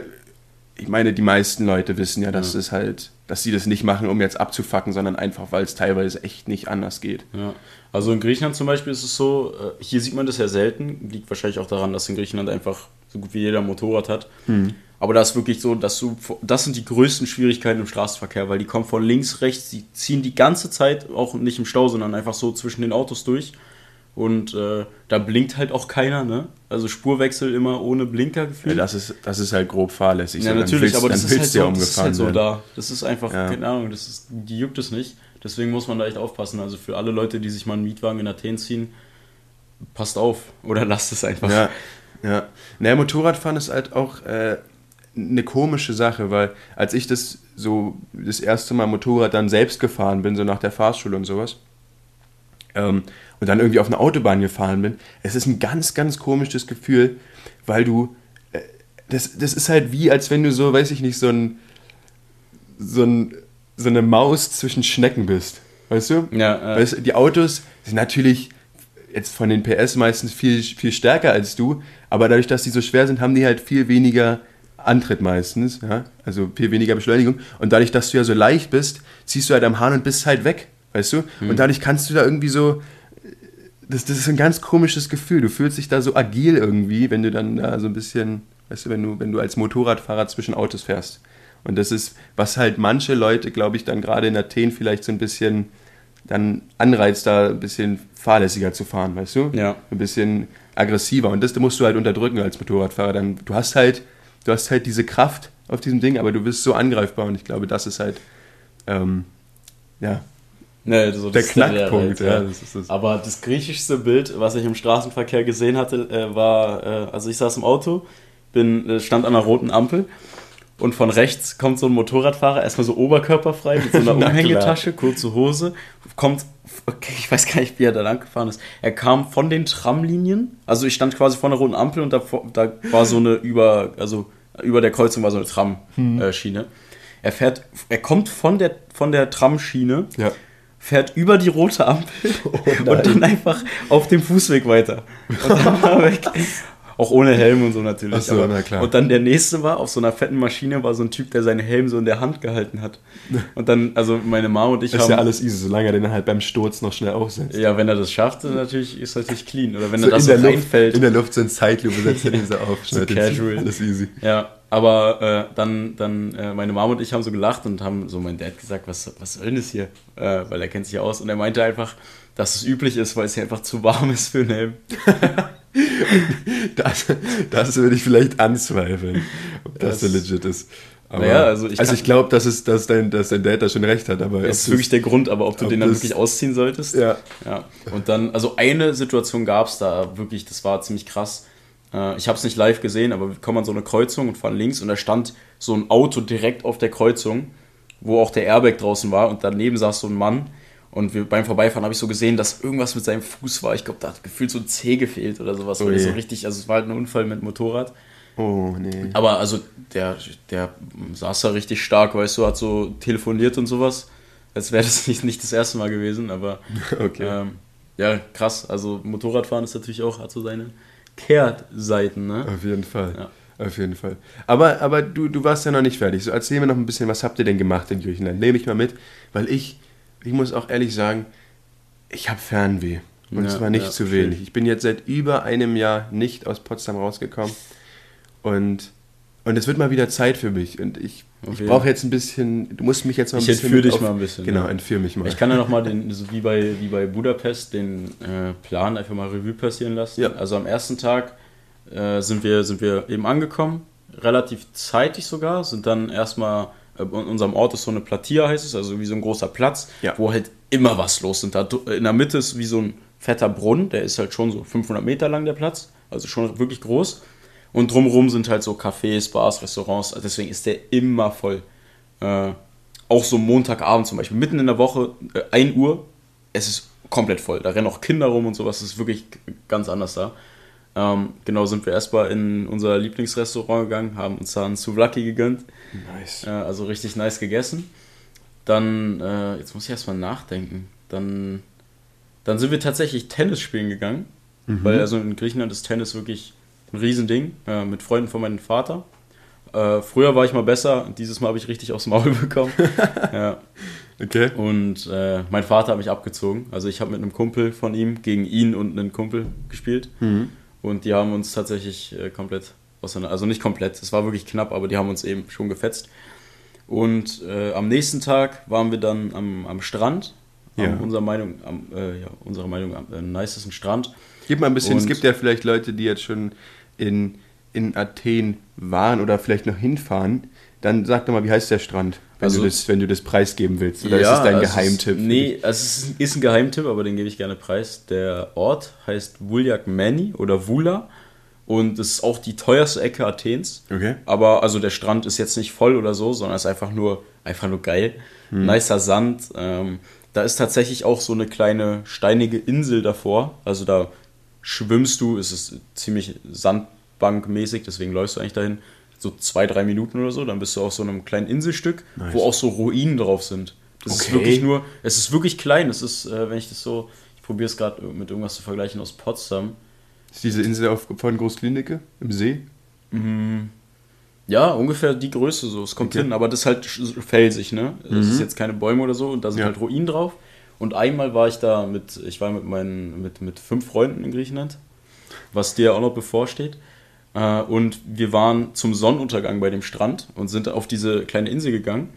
ich meine, die meisten Leute wissen ja, dass Ja. es halt, dass sie das nicht machen, um jetzt abzufacken, sondern einfach, weil es teilweise echt nicht anders geht. Ja. Also in Griechenland zum Beispiel ist es so, äh, hier sieht man das ja selten, liegt wahrscheinlich auch daran, dass in Griechenland einfach so gut wie jeder ein Motorrad hat. Aber da ist wirklich so, dass du, das sind die größten Schwierigkeiten im Straßenverkehr, weil die kommen von links, rechts, die ziehen die ganze Zeit, auch nicht im Stau, sondern einfach so zwischen den Autos durch. Und äh, da blinkt halt auch keiner, ne? Also Spurwechsel immer ohne Blinker Ja, gefühlt. das, ist, das ist halt grob fahrlässig. Ja, So, natürlich, willst- aber das ist, halt ja so, das ist halt so werden. da. Das ist einfach, Ja. keine Ahnung, das ist, die juckt es nicht. Deswegen muss man da echt aufpassen. Also für alle Leute, die sich mal einen Mietwagen in Athen ziehen, passt auf oder [laughs] lasst es einfach. Ja, ja. Naja, Motorradfahren ist halt auch äh, eine komische Sache, weil als ich das so das erste Mal Motorrad dann selbst gefahren bin, so nach der Fahrschule und sowas, ähm, und dann irgendwie auf eine Autobahn gefahren bin, es ist ein ganz, ganz komisches Gefühl, weil du, äh, das, das ist halt wie, als wenn du so, weiß ich nicht, so ein, so ein, so eine Maus zwischen Schnecken bist. Weißt du? Ja, äh, Weißt du, die Autos sind natürlich jetzt von den PS meistens viel, viel stärker als du, aber dadurch, dass die so schwer sind, haben die halt viel weniger Antritt meistens, ja? also viel weniger Beschleunigung. Und dadurch, dass du ja so leicht bist, ziehst du halt am Hahn und bist halt weg, weißt du? Und dadurch kannst du da irgendwie so, das, das ist ein ganz komisches Gefühl. Du fühlst dich da so agil irgendwie, wenn du dann da so ein bisschen, weißt du, wenn du, wenn du als Motorradfahrer zwischen Autos fährst. Und das ist, was halt manche Leute, glaube ich, dann gerade in Athen vielleicht so ein bisschen dann anreizt, da ein bisschen fahrlässiger zu fahren, weißt du? Ja. Ein bisschen aggressiver. Und das musst du halt unterdrücken als Motorradfahrer. Dann, du hast halt, du hast halt diese Kraft auf diesem Ding, aber du bist so angreifbar und ich glaube, das ist halt, ähm, ja, Ne, so der Knackpunkt. Lehrer, ja, ja. das ist das. Aber das griechischste Bild, was ich im Straßenverkehr gesehen hatte, äh, war, äh, also ich saß im Auto, bin, äh, stand an einer roten Ampel und von rechts kommt so ein Motorradfahrer, erstmal so oberkörperfrei mit so einer. [laughs] Umhängetasche, kurze Hose, kommt, okay, ich weiß gar nicht, wie er da lang gefahren ist. Er kam von den Tramlinien, also ich stand quasi vor einer roten Ampel und da, da war so eine über, also über der Kreuzung war so eine Tramschiene. Er fährt, er kommt von der, von der Tramschiene, Ja. Fährt über die rote Ampel [laughs] nein. und dann einfach auf dem Fußweg weiter. Und dann [laughs] war weg. Auch ohne Helm und so natürlich. Ach so, aber- na klar. Und dann der nächste war, auf so einer fetten Maschine war so ein Typ, der seinen Helm so in der Hand gehalten hat. [laughs] Und dann, also meine Mama und ich Das haben. ist ja alles easy, solange er den halt beim Sturz noch schnell aufsetzt. Ja, wenn er das schafft, dann natürlich, ist natürlich clean. Oder wenn So er das in, so der Luft, reinfällt. in der Luft so in Zeitlupe setzt er den so auf. So casual. Alles easy. Ja, aber äh, dann, dann äh, meine Mama und ich haben so gelacht und haben so mein Dad gesagt, was, was soll denn das hier? Äh, weil er kennt sich ja aus. Und er meinte einfach, dass es üblich ist, weil es hier einfach zu warm ist für einen Helm. [laughs] das, das würde ich vielleicht anzweifeln, ob das, das so legit ist. Aber, naja, also ich, also ich glaube, dass, es, dass, dein, dass dein Dad da schon recht hat. Aber das ist wirklich der Grund, aber ob du ob den dann wirklich ausziehen solltest. Ja. ja. Und dann, also eine Situation gab es da wirklich, das war ziemlich krass. Äh, ich habe es nicht live gesehen, aber wir kommen an so eine Kreuzung und fahren links und da stand so ein Auto direkt auf der Kreuzung, wo auch der Airbag draußen war und daneben saß so ein Mann. Und wir, beim Vorbeifahren habe ich so gesehen, dass irgendwas mit seinem Fuß war. Ich glaube, da hat gefühlt so ein Zeh gefehlt oder sowas. Oh so richtig, also es war halt ein Unfall mit Motorrad. Oh, nee. Aber also der, der saß da richtig stark, weißt du, hat so telefoniert und sowas. Als wäre das [laughs] nicht, nicht das erste Mal gewesen, aber [laughs] okay. Ähm, ja, krass. Also Motorradfahren ist natürlich auch, hat so seine Kehrseiten, ne? Auf jeden Fall. Ja. Auf jeden Fall. Aber, aber du, du warst ja noch nicht fertig. So, erzähl mir noch ein bisschen, was habt ihr denn gemacht in Griechenland? Nehme ich mal mit, weil ich, ich muss auch ehrlich sagen, ich habe Fernweh. Und ja, zwar nicht ja, zu wenig. Ich bin jetzt seit über einem Jahr nicht aus Potsdam rausgekommen. Und, und es wird mal wieder Zeit für mich. Und ich, okay. ich brauche jetzt ein bisschen, du musst mich jetzt mal ein ich bisschen. Ich entführe dich mal ein bisschen. Genau, ja. entführe mich mal. Ich kann ja nochmal, den, so wie bei, wie bei Budapest, den äh, Plan einfach mal Revue passieren lassen. Ja. Also am ersten Tag äh, sind, wir, sind wir eben angekommen, relativ zeitig sogar, sind dann erstmal äh, in unserem Ort ist so eine Platia, heißt es, also wie so ein großer Platz, ja. wo halt immer was los ist. Da in der Mitte ist wie so ein fetter Brunnen, der ist halt schon so 500 Meter lang, der Platz, also schon wirklich groß. Und drumherum sind halt so Cafés, Bars, Restaurants. Also deswegen ist der immer voll. Äh, auch so Montagabend zum Beispiel, mitten in der Woche, äh, 1 Uhr, es ist komplett voll. Da rennen auch Kinder rum und sowas. Das ist wirklich ganz anders da. Ähm, genau, sind wir erstmal in unser Lieblingsrestaurant gegangen, haben uns da einen Souvlaki gegönnt. Nice. Äh, also richtig nice gegessen. Dann, äh, jetzt muss ich erstmal nachdenken. Dann, dann sind wir tatsächlich Tennis spielen gegangen. Mhm. Weil also in Griechenland ist Tennis wirklich ein Riesending äh, mit Freunden von meinem Vater. Äh, früher war ich mal besser, dieses Mal habe ich richtig aufs Maul [laughs] bekommen. [laughs] ja. Okay. Und äh, mein Vater hat mich abgezogen. Also ich habe mit einem Kumpel von ihm gegen ihn und einen Kumpel gespielt. Mhm. Und die haben uns tatsächlich äh, komplett auseinander, also nicht komplett, es war wirklich knapp, aber die haben uns eben schon gefetzt. Und äh, am nächsten Tag waren wir dann am, am Strand. Ja. Am, unserer Meinung, am, äh, ja, unserer Meinung am äh, nicesten Strand. Gib mal ein bisschen, und es gibt ja vielleicht Leute, die jetzt schon in, in Athen waren oder vielleicht noch hinfahren, dann sag doch mal, wie heißt der Strand, wenn, also, du, das, wenn du das preisgeben willst? Oder ja, ist es dein also Geheimtipp? Es, nee, also es ist, ist, ein Geheimtipp, aber den gebe ich gerne preis. Der Ort heißt Vuljak Mani oder Vula und es ist auch die teuerste Ecke Athens. Okay. Aber also der Strand ist jetzt nicht voll oder so, sondern ist einfach nur, einfach nur geil. Hm. Nicer Sand. Ähm, da ist tatsächlich auch so eine kleine steinige Insel davor. Also da schwimmst du, es ist ziemlich sandbankmäßig, deswegen läufst du eigentlich dahin, so zwei, drei Minuten oder so, dann bist du auf so einem kleinen Inselstück, nice. wo auch so Ruinen drauf sind. Das okay. ist wirklich nur, es ist wirklich klein, es ist, äh, wenn ich das so, ich probiere es gerade mit irgendwas zu vergleichen aus Potsdam. Ist diese Insel auf, von Großklinike im See? Mhm. Ja, ungefähr die Größe so. Es kommt okay. hin, aber das ist halt felsig, ne? Es mhm. ist jetzt keine Bäume oder so und da sind ja. halt Ruinen drauf. Und einmal war ich da mit, ich war mit meinen, mit, mit fünf Freunden in Griechenland, was dir auch noch bevorsteht. Äh, und wir waren zum Sonnenuntergang bei dem Strand und sind auf diese kleine Insel gegangen.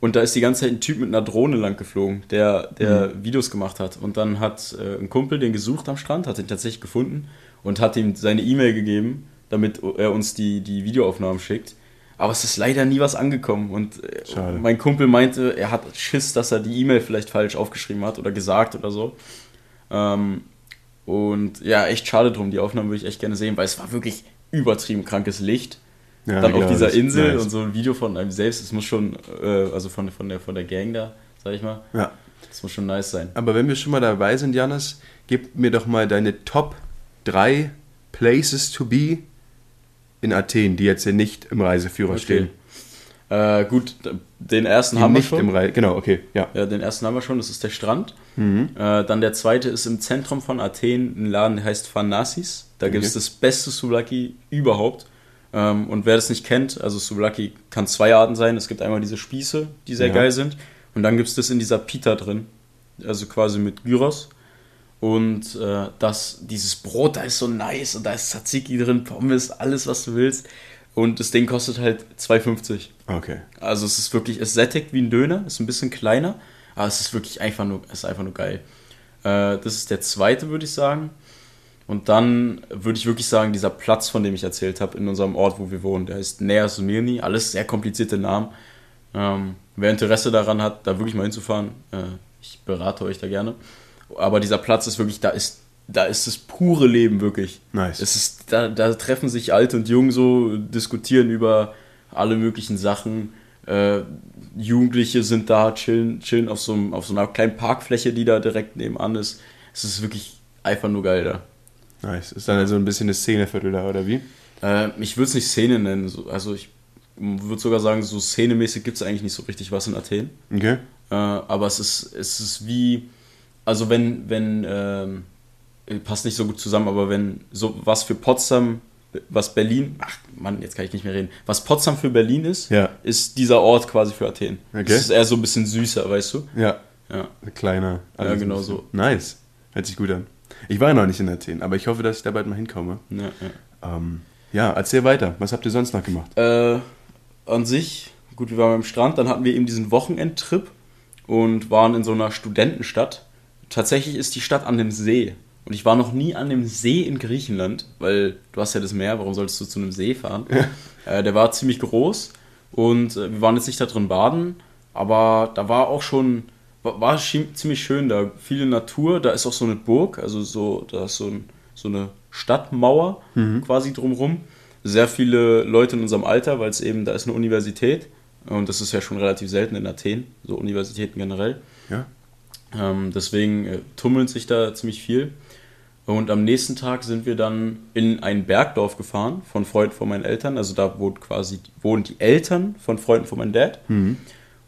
Und da ist die ganze Zeit ein Typ mit einer Drohne lang geflogen, der, der mhm. Videos gemacht hat. Und dann hat äh, ein Kumpel den gesucht am Strand, hat ihn tatsächlich gefunden und hat ihm seine E-Mail gegeben, damit er uns die, die Videoaufnahmen schickt. Aber es ist leider nie was angekommen. Und äh, Schade. mein Kumpel meinte, er hat Schiss, dass er die E-Mail vielleicht falsch aufgeschrieben hat oder gesagt oder so. Ähm, und ja, echt schade drum. Die Aufnahmen würde ich echt gerne sehen, weil es war wirklich übertrieben krankes Licht. Ja, dann auf dieser Insel nice. und so ein Video von einem selbst. Es muss schon, äh, also von, von, der, von der Gang da, sag ich mal. Ja. Das muss schon nice sein. Aber wenn wir schon mal dabei sind, Janis, gib mir doch mal deine Top 3 Places to be in Athen, die jetzt hier nicht im Reiseführer okay. stehen. Äh, gut, den ersten die haben wir schon. Genau, okay, ja. ja. Den ersten haben wir schon, das ist der Strand. Mhm. Äh, dann der zweite ist im Zentrum von Athen ein Laden, der heißt Phanasis. Da okay. gibt es das beste Souvlaki überhaupt. Ähm, und wer das nicht kennt, also Souvlaki kann zwei Arten sein. Es gibt einmal diese Spieße, die sehr ja. geil sind. Und dann gibt es das in dieser Pita drin. Also quasi mit Gyros. Und äh, das, dieses Brot, da ist so nice und da ist Tzatziki drin, Pommes, alles, was du willst. Und das Ding kostet halt 2,50. Okay. Also es ist wirklich, es sättigt wie ein Döner, ist ein bisschen kleiner, aber es ist wirklich einfach nur, ist einfach nur geil. Äh, das ist der zweite, würde ich sagen. Und dann würde ich wirklich sagen, dieser Platz, von dem ich erzählt habe, in unserem Ort, wo wir wohnen, der heißt Nea Sumirni. Alles sehr komplizierte Namen. Ähm, wer Interesse daran hat, da wirklich mal hinzufahren, äh, ich berate euch da gerne. Aber dieser Platz ist wirklich, da ist, da ist das pure Leben wirklich. Nice. Es ist, da, da treffen sich alt und jung so, diskutieren über alle möglichen Sachen. Äh, Jugendliche sind da, chillen, chillen auf, so, auf so einer kleinen Parkfläche, die da direkt nebenan ist. Es ist wirklich einfach nur geil da. Nice. Ist dann also ein bisschen eine Szeneviertel da, oder wie? Äh, ich würde es nicht Szene nennen. So, also ich würde sogar sagen, so szenemäßig gibt es eigentlich nicht so richtig was in Athen. Okay. Äh, aber es ist, es ist wie, also wenn, wenn, ähm, passt nicht so gut zusammen, aber wenn so was für Potsdam, was Berlin, ach Mann, jetzt kann ich nicht mehr reden, was Potsdam für Berlin ist, Ja. ist dieser Ort quasi für Athen. Okay. Es ist eher so ein bisschen süßer, weißt du? Ja. Ja. Kleiner. Ja, genau bisschen- so. Nice. Hört sich gut an. Ich war ja noch nicht in Athen, aber ich hoffe, dass ich da bald mal hinkomme. Ja, ja. Ähm, ja, erzähl weiter. Was habt ihr sonst noch gemacht? Äh, an sich, gut, wir waren am Strand, dann hatten wir eben diesen Wochenendtrip und waren in so einer Studentenstadt. Tatsächlich ist die Stadt an dem See. Und ich war noch nie an dem See in Griechenland, weil du hast ja das Meer, warum solltest du zu einem See fahren? Äh, der war ziemlich groß und äh, wir waren jetzt nicht da drin baden, aber da war auch schon, war, war ziemlich schön da. Viele Natur, da ist auch so eine Burg, also so, da ist so, ein, so eine Stadtmauer quasi drumrum. Sehr viele Leute in unserem Alter, weil es eben, da ist eine Universität und das ist ja schon relativ selten in Athen, so Universitäten generell. Ja. Ähm, deswegen äh, tummelt sich da ziemlich viel. Und am nächsten Tag sind wir dann in ein Bergdorf gefahren von Freunden von meinen Eltern. Also da wohnt quasi, wohnen die Eltern von Freunden von meinem Dad.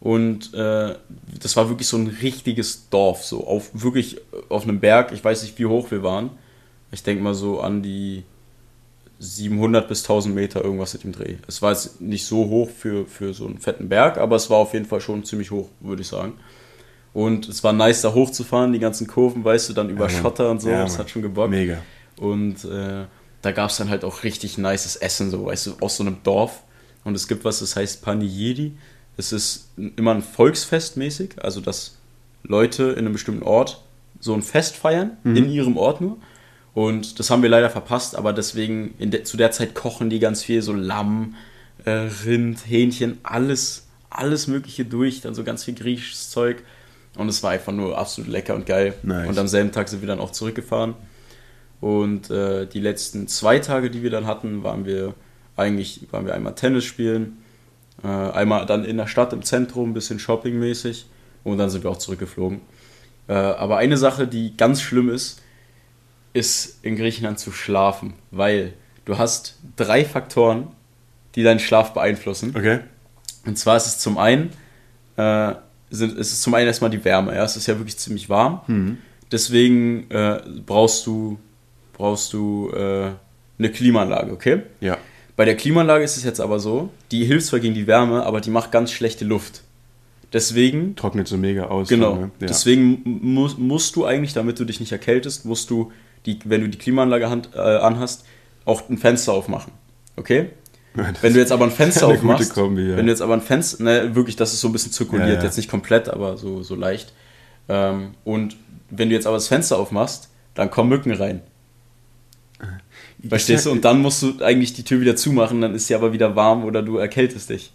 Und äh, das war wirklich so ein richtiges Dorf, so auf wirklich auf einem Berg. Ich weiß nicht, wie hoch wir waren. Ich denke mal so an die 700 bis 1000 Meter irgendwas mit dem Dreh. Es war jetzt nicht so hoch für, für so einen fetten Berg, aber es war auf jeden Fall schon ziemlich hoch, würde ich sagen. Und es war nice, da hochzufahren, die ganzen Kurven, weißt du, dann über Ja. Schotter und so. Ja, das hat schon gebockt. Mega. Und äh, da gab es dann halt auch richtig nices Essen, so, weißt du, aus so einem Dorf. Und es gibt was, das heißt Paniyiri. Es ist immer ein Volksfest mäßig, also dass Leute in einem bestimmten Ort so ein Fest feiern, in ihrem Ort nur. Und das haben wir leider verpasst, aber deswegen, de zu der Zeit kochen die ganz viel, so Lamm, äh, Rind, Hähnchen, alles, alles Mögliche durch, dann so ganz viel griechisches Zeug. Und es war einfach nur absolut lecker und geil. Nice. Und am selben Tag sind wir dann auch zurückgefahren. Und äh, die letzten zwei Tage, die wir dann hatten, waren wir eigentlich waren wir einmal Tennis spielen, äh, einmal dann in der Stadt im Zentrum, ein bisschen shoppingmäßig und dann sind wir auch zurückgeflogen. Äh, aber eine Sache, die ganz schlimm ist, ist in Griechenland zu schlafen, weil du hast drei Faktoren, die deinen Schlaf beeinflussen. Okay. Und zwar ist es zum einen, äh, sind, es ist zum einen erstmal die Wärme. Ja? Es ist ja wirklich ziemlich warm. Deswegen äh, brauchst du, brauchst du äh, eine Klimaanlage, okay? Ja. Bei der Klimaanlage ist es jetzt aber so, die hilft zwar gegen die Wärme, aber die macht ganz schlechte Luft. Deswegen, Trocknet so mega aus. genau, dann, ne? ja. deswegen musst, musst du eigentlich, damit du dich nicht erkältest, musst du, die, wenn du die Klimaanlage hand, äh, anhast, auch ein Fenster aufmachen. Okay? [laughs] Das Wenn du jetzt aber ein Fenster aufmachst, Kombi, ja. wenn du jetzt aber ein Fenster, ne, wirklich, dass es so ein bisschen zirkuliert, Ja, ja. jetzt nicht komplett, aber so, so leicht. Ähm, und wenn du jetzt aber das Fenster aufmachst, dann kommen Mücken rein. Verstehst du? Und dann musst du eigentlich die Tür wieder zumachen, dann ist sie aber wieder warm oder du erkältest dich.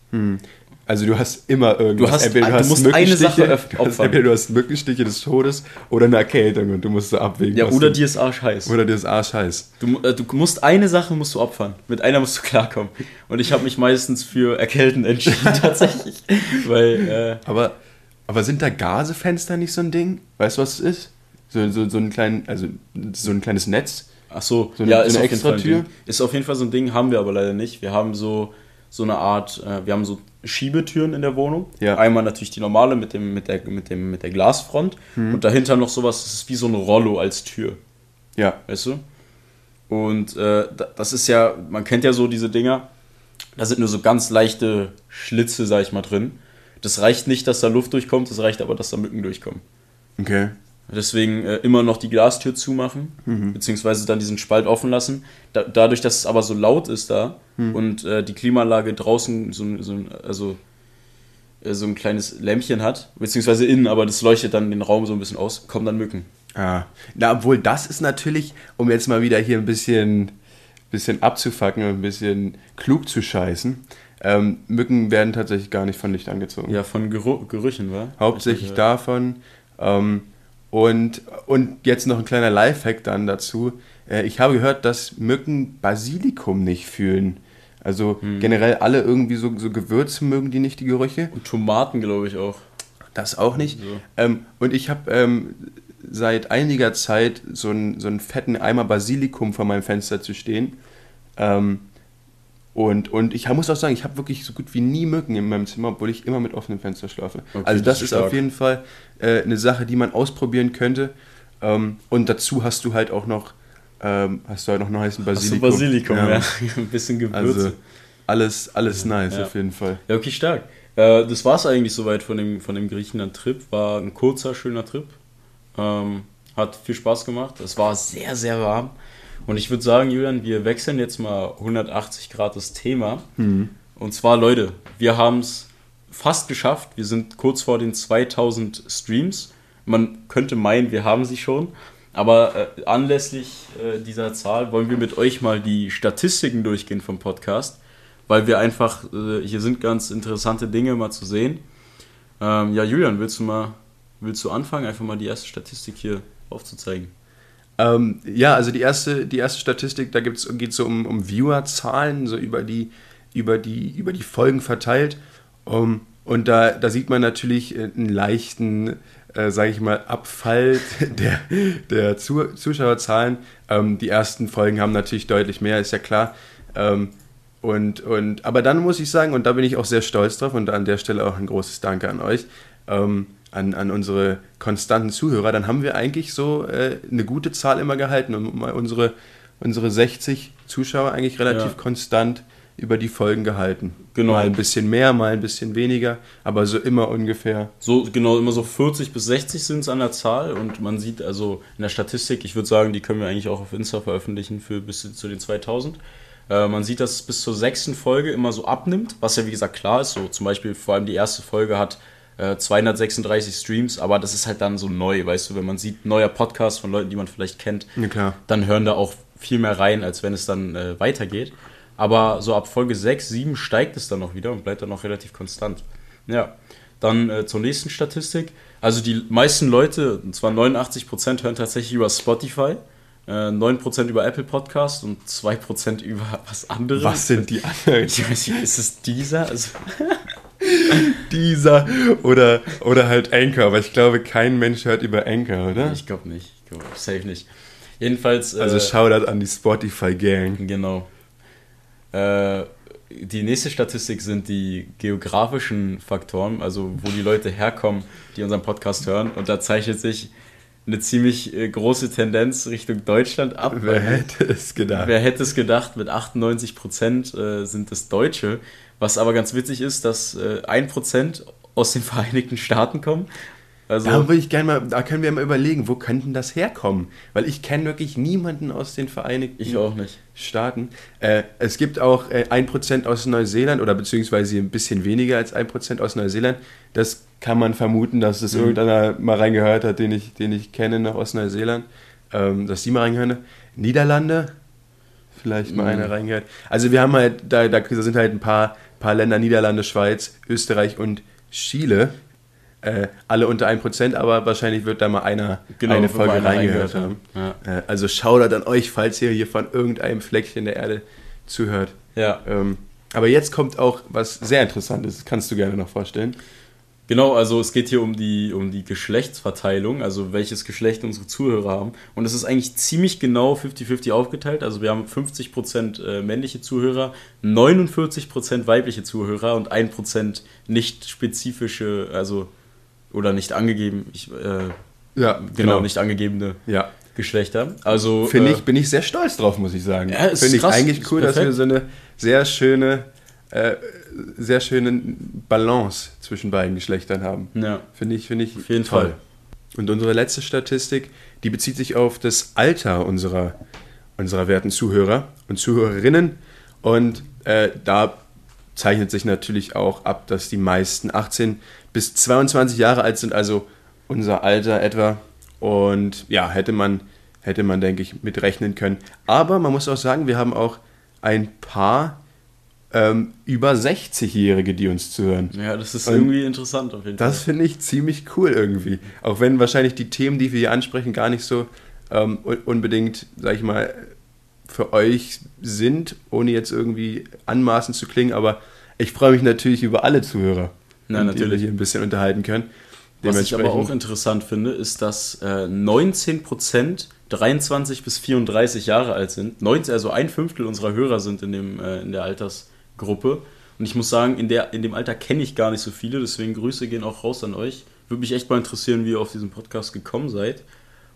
Also du hast immer irgendwas. Du hast- entweder du musst eine Sache du hast, entweder du hast Mückenstiche des Todes oder eine Erkältung und du musst so abwägen. Ja, oder du, dir ist Arsch heiß. oder dir ist Arsch heiß. Du, äh, du musst eine Sache musst du opfern. Mit einer musst du klarkommen. Und ich habe mich meistens für Erkälten entschieden, [laughs] tatsächlich. Weil, äh, Aber, aber sind da Gasefenster nicht so ein Ding? Weißt du, was es ist? So, so, so, ein klein, also, so ein kleines Netz. Ach so, So eine- ja, so ist eine ein Extratür? Ding. Ist auf jeden Fall so ein Ding, haben wir aber leider nicht. Wir haben so, so eine Art, äh, wir haben so Schiebetüren in der Wohnung. Ja. Einmal natürlich die normale mit, dem, mit, der, mit, dem, mit der Glasfront Mhm. und dahinter noch sowas, das ist wie so ein Rollo als Tür, Ja. weißt du? Und äh, da- das ist ja, man kennt ja so diese Dinger, da sind nur so ganz leichte Schlitze, sag ich mal, drin. Das reicht nicht, dass da Luft durchkommt, das reicht aber, dass da Mücken durchkommen. Okay. Deswegen äh, immer noch die Glastür zumachen, beziehungsweise dann diesen Spalt offen lassen. Da, dadurch, dass es aber so laut ist da und äh, die Klimaanlage draußen so, ein- so, also, äh, so ein kleines Lämpchen hat, beziehungsweise innen, aber das leuchtet dann den Raum so ein bisschen aus, kommen dann Mücken. Ja. Na, obwohl das ist natürlich, um jetzt mal wieder hier ein bisschen, bisschen abzufacken und ein bisschen klug zu scheißen. Ähm, Mücken werden tatsächlich gar nicht von Licht angezogen. Ja, von Geruch, Gerüchen, wa? Hauptsächlich davon. Ähm, und, und jetzt noch ein kleiner Lifehack dann dazu. Äh, ich habe gehört, dass Mücken Basilikum nicht fühlen. Also Hm. generell alle irgendwie so, so Gewürze mögen die nicht, die Gerüche. Und Tomaten, glaube ich, auch. Das auch nicht. So. Ähm, und ich habe ähm, seit einiger Zeit so einen, so einen fetten Eimer Basilikum vor meinem Fenster zu stehen. Ähm, und, und ich muss auch sagen, ich habe wirklich so gut wie nie Mücken in meinem Zimmer, obwohl ich immer mit offenem Fenster schlafe. Okay, also das das ist ist auf stark. jeden Fall äh, eine Sache, die man ausprobieren könnte. Ähm, und dazu hast du halt auch noch, ähm, hast du halt noch einen heißen Hast du Basilikum. Basilikum, ja. [laughs] Ein bisschen Gewürze. Also alles, alles nice Ja. auf jeden Fall. Ja, okay, stark. Äh, das war es eigentlich soweit von dem, von dem Griechenland-Trip. War ein kurzer, schöner Trip. Ähm, hat viel Spaß gemacht. Es war sehr, sehr warm. Und ich würde sagen, Julian, wir wechseln jetzt mal 180 Grad das Thema. Und zwar, Leute, wir haben es fast geschafft. Wir sind kurz vor den 2000 Streams. Man könnte meinen, wir haben sie schon. Aber äh, anlässlich äh, dieser Zahl wollen wir mit euch mal die Statistiken durchgehen vom Podcast, weil wir einfach, äh, hier sind ganz interessante Dinge mal zu sehen. Ähm, ja, Julian, willst du mal, willst du anfangen, einfach mal die erste Statistik hier aufzuzeigen? Ähm, ja, also die erste, die erste Statistik, da geht es so um, um Viewerzahlen, so über die, über die, über die Folgen verteilt. Um, und da, da sieht man natürlich äh, einen leichten, äh, sage ich mal, Abfall [laughs] der, der Zu Zuschauerzahlen. Ähm, die ersten Folgen haben natürlich deutlich mehr, ist ja klar. Ähm, und, und, aber dann muss ich sagen, und da bin ich auch sehr stolz drauf, und an der Stelle auch ein großes Danke an euch, ähm, an, an unsere konstanten Zuhörer, dann haben wir eigentlich so äh, eine gute Zahl immer gehalten und mal unsere, unsere 60 Zuschauer eigentlich relativ Ja. konstant über die Folgen gehalten. Genau. Mal ein bisschen mehr, mal ein bisschen weniger, aber so immer ungefähr. So, genau, immer so 40 bis 60 sind es an der Zahl und man sieht also in der Statistik, ich würde sagen, die können wir eigentlich auch auf Insta veröffentlichen für bis zu den 2000. Äh, man sieht, dass es bis zur sechsten Folge immer so abnimmt, was ja wie gesagt klar ist. So zum Beispiel vor allem die erste Folge hat äh, 236 Streams, aber das ist halt dann so neu, weißt du, wenn man sieht, neuer Podcast von Leuten, die man vielleicht kennt, Ja, dann hören da auch viel mehr rein, als wenn es dann äh, weitergeht. Aber so ab Folge 6, 7 steigt es dann noch wieder und bleibt dann noch relativ konstant. Ja, dann äh, zur nächsten Statistik. Also die meisten Leute, und zwar 89%, hören tatsächlich über Spotify, äh, 9% über Apple Podcast und 2% [laughs] über was anderes. Was sind die anderen? Ich weiß nicht, ist es dieser? Also, [laughs] [laughs] Dieser oder, oder halt Anchor, aber ich glaube, kein Mensch hört über Anchor, oder? ich glaube nicht. Ich glaube, safe nicht. Jedenfalls. Also äh, Shoutout an die Spotify-Gang. Genau. Äh, die nächste Statistik sind die geografischen Faktoren, also wo die Leute herkommen, die unseren Podcast hören. Und da zeichnet sich eine ziemlich äh, große Tendenz Richtung Deutschland ab. Wer hätte es gedacht? Wer hätte es gedacht, mit 98 Prozent äh, sind es Deutsche. Was aber ganz witzig ist, dass äh, 1 Prozent aus den [laughs] Vereinigten Staaten kommen. Also, Da würde ich gerne mal, da können wir mal überlegen, wo könnten das herkommen? Weil ich kenne wirklich niemanden aus den Vereinigten ich auch nicht. Staaten. Äh, es gibt auch äh, 1% aus Neuseeland oder beziehungsweise ein bisschen weniger als 1% aus Neuseeland. Das kann man vermuten, dass das Mhm. irgendeiner mal reingehört hat, den ich, den ich kenne noch aus Neuseeland. Ähm, dass die mal reingehört haben. Niederlande, vielleicht mal Mhm. einer reingehört. Also wir haben halt, da, da sind halt ein paar, paar Länder, Niederlande, Schweiz, Österreich und Chile. Äh, alle unter 1%, aber wahrscheinlich wird da mal einer Genau, eine Folge einer reingehört reingehört haben. haben. Äh, Also Shoutout an euch, falls ihr hier von irgendeinem Fleckchen der Erde zuhört. Ja. Ähm, aber jetzt kommt auch was sehr Interessantes, das kannst du gerne noch vorstellen. Genau, also es geht hier um die, um die Geschlechtsverteilung, also welches Geschlecht unsere Zuhörer haben. Und es ist eigentlich ziemlich genau 50-50 aufgeteilt. Also wir haben 50% äh, männliche Zuhörer, 49% weibliche Zuhörer und 1% nicht spezifische, also oder nicht angegeben, ich, äh, Ja, genau, nicht angegebene Ja, Geschlechter. Also finde äh, ich, bin ich sehr stolz drauf, muss ich sagen. Ja, finde ich eigentlich cool, dass wir so eine sehr schöne, äh, sehr schöne Balance zwischen beiden Geschlechtern haben. Ja, Finde ich, finde ich auf jeden toll. Fall. Und unsere letzte Statistik, die bezieht sich auf das Alter unserer, unserer werten Zuhörer und Zuhörerinnen. Und äh, da zeichnet sich natürlich auch ab, dass die meisten 18 bis 22 Jahre alt sind, also unser Alter etwa. Und ja, hätte man, hätte man, denke ich, mitrechnen können. Aber man muss auch sagen, wir haben auch ein paar ähm, über 60-Jährige, die uns zuhören. Ja, das ist Und irgendwie interessant auf jeden Fall. Das finde ich ziemlich cool irgendwie. Auch wenn wahrscheinlich die Themen, die wir hier ansprechen, gar nicht so ähm, unbedingt, sag ich mal, für euch sind, ohne jetzt irgendwie anmaßend zu klingen, aber ich freue mich natürlich über alle Zuhörer, Nein, die wir hier ein bisschen unterhalten können. Was ich aber auch interessant finde, ist, dass äh, 19% 23 bis 34 Jahre alt sind. 19, also ein Fünftel unserer Hörer sind in, dem, äh, in der Altersgruppe. Und ich muss sagen, in, der, in dem Alter kenne ich gar nicht so viele, deswegen Grüße gehen auch raus an euch. Würde mich echt mal interessieren, wie ihr auf diesen Podcast gekommen seid.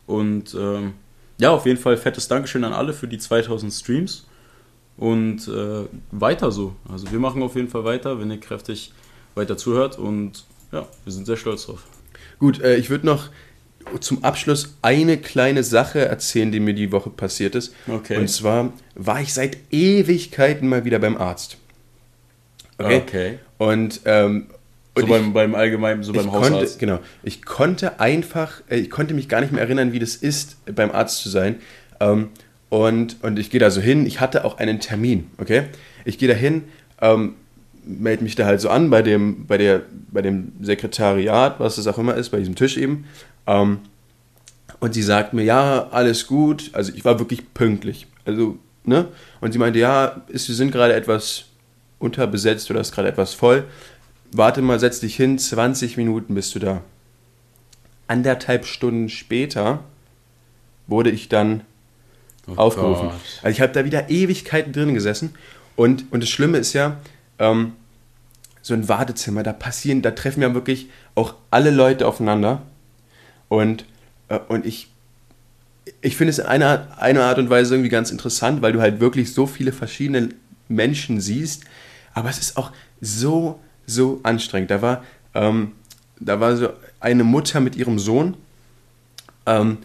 Und ähm, ja, auf jeden Fall fettes Dankeschön an alle für die 2000 Streams. Und äh, weiter so. Also wir machen auf jeden Fall weiter, wenn ihr kräftig weiter zuhört. Und ja, wir sind sehr stolz drauf. Gut, äh, ich würde noch zum Abschluss eine kleine Sache erzählen, die mir die Woche passiert ist. Okay. Und zwar war ich seit Ewigkeiten mal wieder beim Arzt. Okay. okay. Und, ähm, und so beim, ich, beim allgemeinen, so beim Hausarzt. Konnte, genau. Ich konnte einfach, äh, ich konnte mich gar nicht mehr erinnern, wie das ist, beim Arzt zu sein. Ähm, und, und ich gehe da so hin. Ich hatte auch einen Termin, okay? Ich gehe da hin, ähm, melde mich da halt so an bei dem, bei, der, bei dem Sekretariat, was das auch immer ist, bei diesem Tisch eben. Ähm, und sie sagt mir, ja, alles gut. Also ich war wirklich pünktlich. Also, ne? Und sie meinte, ja, ist, wir sind gerade etwas unterbesetzt oder ist gerade etwas voll. Warte mal, setz dich hin, 20 Minuten bist du da. Anderthalb Stunden später wurde ich dann oh aufgerufen. Gott. Also ich habe da wieder Ewigkeiten drin gesessen. Und, und das Schlimme ist ja, ähm, so ein Wartezimmer, da passieren, da treffen ja wirklich auch alle Leute aufeinander. Und, äh, und ich, ich finde es in einer, einer Art und Weise irgendwie ganz interessant, weil du halt wirklich so viele verschiedene Menschen siehst. Aber es ist auch so, so anstrengend. Da war, ähm, da war so eine Mutter mit ihrem Sohn. Ähm,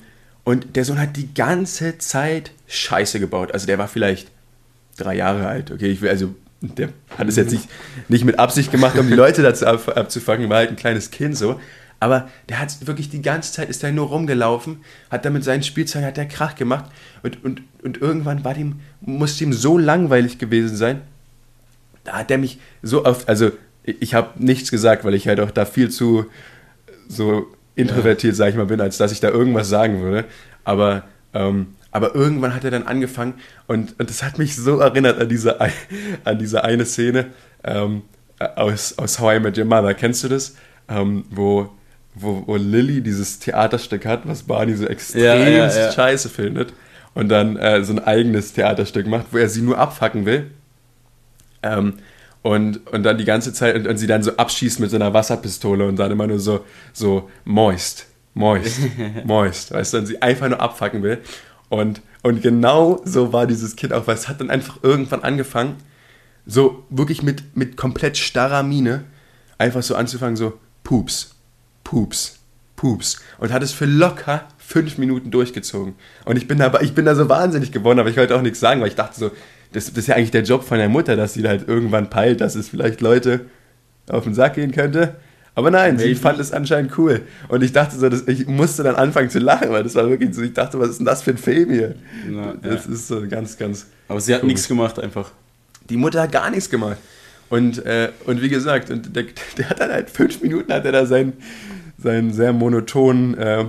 und der Sohn hat die ganze Zeit Scheiße gebaut. Also der war vielleicht drei Jahre alt. Okay, ich will also der hat es jetzt nicht, nicht mit Absicht gemacht, um die Leute dazu ab, abzufangen, war halt ein kleines Kind so. Aber der hat wirklich die ganze Zeit, ist da nur rumgelaufen, hat da mit seinen Spielzeugen, hat der Krach gemacht und, und, und irgendwann war dem, musste ihm so langweilig gewesen sein. Da hat er mich so oft, also ich habe nichts gesagt, weil ich halt auch da viel zu so introvertiert, ja. sag ich mal, bin, als dass ich da irgendwas sagen würde. Aber ähm, aber irgendwann hat er dann angefangen und, und das hat mich so erinnert an diese, an diese eine Szene ähm, aus, aus How I Met Your Mother. Kennst du das? Ähm, wo, wo, wo Lilly dieses Theaterstück hat, was Barney so extrem ja, ja, ja. scheiße findet und dann äh, so ein eigenes Theaterstück macht, wo er sie nur abfacken will. Ähm, und, und dann die ganze Zeit und, und, sie dann so abschießt mit so einer Wasserpistole und dann immer nur so, so moist, moist, [laughs] moist, weißt du, und sie einfach nur abfacken will. Und, und genau so war dieses Kind auch, weil es hat dann einfach irgendwann angefangen, so wirklich mit, mit komplett starrer Miene, einfach so anzufangen, so Pups, Pups, Pups. Und hat es für locker fünf Minuten durchgezogen. Und ich bin, da, ich bin da so wahnsinnig geworden, aber ich wollte auch nichts sagen, weil ich dachte so, das, das ist ja eigentlich der Job von der Mutter, dass sie halt irgendwann peilt, dass es vielleicht Leute auf den Sack gehen könnte. Aber nein, Maybe. sie fand es anscheinend cool. Und ich dachte so, dass ich musste dann anfangen zu lachen, weil das war wirklich so, ich dachte, was ist denn das für ein Film hier? Na, das ja. ist so ganz, ganz. Aber sie hat komisch. nichts gemacht einfach. Die Mutter hat gar nichts gemacht. Und, äh, und wie gesagt, und der, der, hat dann halt fünf Minuten hat er da seinen, seinen sehr monotonen, äh,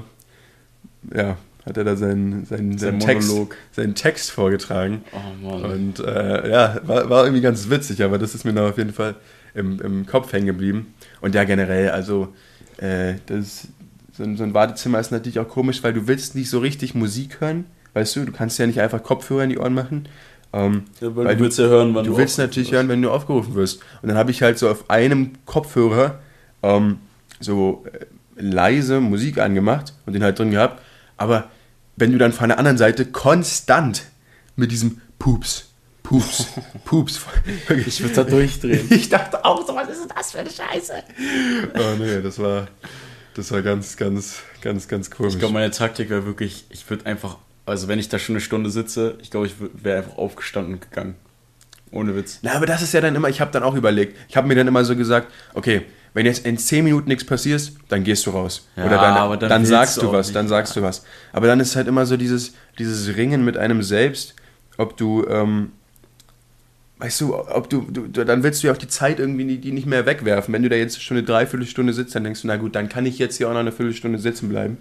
ja, hat er da seinen, seinen, seinen, Text, seinen Text vorgetragen. Oh Mann. Und äh, ja, war, war irgendwie ganz witzig, aber das ist mir noch auf jeden Fall im, im Kopf hängen geblieben. Und ja, generell, also äh, das, so, ein, so ein Wartezimmer ist natürlich auch komisch, weil du willst nicht so richtig Musik hören, weißt du, du kannst ja nicht einfach Kopfhörer in die Ohren machen. Ähm, ja, weil, weil, du willst ja hören, wann du, du willst natürlich wirst. hören, wenn du aufgerufen wirst. Und dann habe ich halt so auf einem Kopfhörer ähm, so äh, leise Musik angemacht und den halt drin gehabt. Aber wenn du dann von der anderen Seite konstant mit diesem Pups, Pups, [laughs] Pups. Ich würde da durchdrehen. [laughs] Ich dachte auch so, was ist denn das für eine Scheiße? Oh nee, das war, das war ganz, ganz, ganz, ganz komisch. Ich glaube, meine Taktik wäre wirklich, ich würde einfach, also wenn ich da schon eine Stunde sitze, ich glaube, ich wäre einfach aufgestanden und gegangen. Ohne Witz. Na, aber das ist ja dann immer, ich habe dann auch überlegt, ich habe mir dann immer so gesagt, okay, wenn jetzt in 10 Minuten nichts passiert, dann gehst du raus. Ja, Oder dann, aber dann dann, sagst du was, nicht. dann sagst du was. Aber dann ist halt immer so dieses, dieses Ringen mit einem selbst, ob du, ähm, weißt du, ob du, du, dann willst du ja auch die Zeit irgendwie nie- die nicht mehr wegwerfen. Wenn du da jetzt schon eine Dreiviertelstunde sitzt, dann denkst du, na gut, dann kann ich jetzt hier auch noch eine Viertelstunde sitzen bleiben.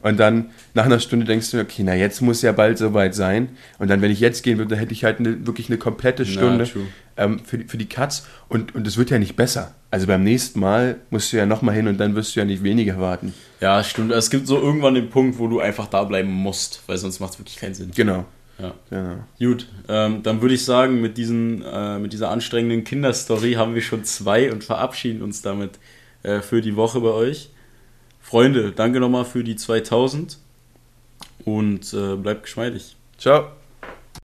Und dann nach einer Stunde denkst du, okay, na jetzt muss ja bald soweit sein. Und dann, wenn ich jetzt gehen würde, dann hätte ich halt eine, wirklich eine komplette Stunde true. ähm, für, die- für die Cuts. Und, und es wird ja nicht besser. Also beim nächsten Mal musst du ja nochmal hin und dann wirst du ja nicht weniger warten. Ja, stimmt. Es gibt so irgendwann den Punkt, wo du einfach da bleiben musst, weil sonst macht es wirklich keinen Sinn. Genau. Ja. genau. Gut, ähm, dann würde ich sagen, mit, diesen, äh, mit dieser anstrengenden Kinderstory haben wir schon zwei und verabschieden uns damit äh, für die Woche bei euch. Freunde, danke nochmal für die 2000 und äh, bleibt geschmeidig. Ciao.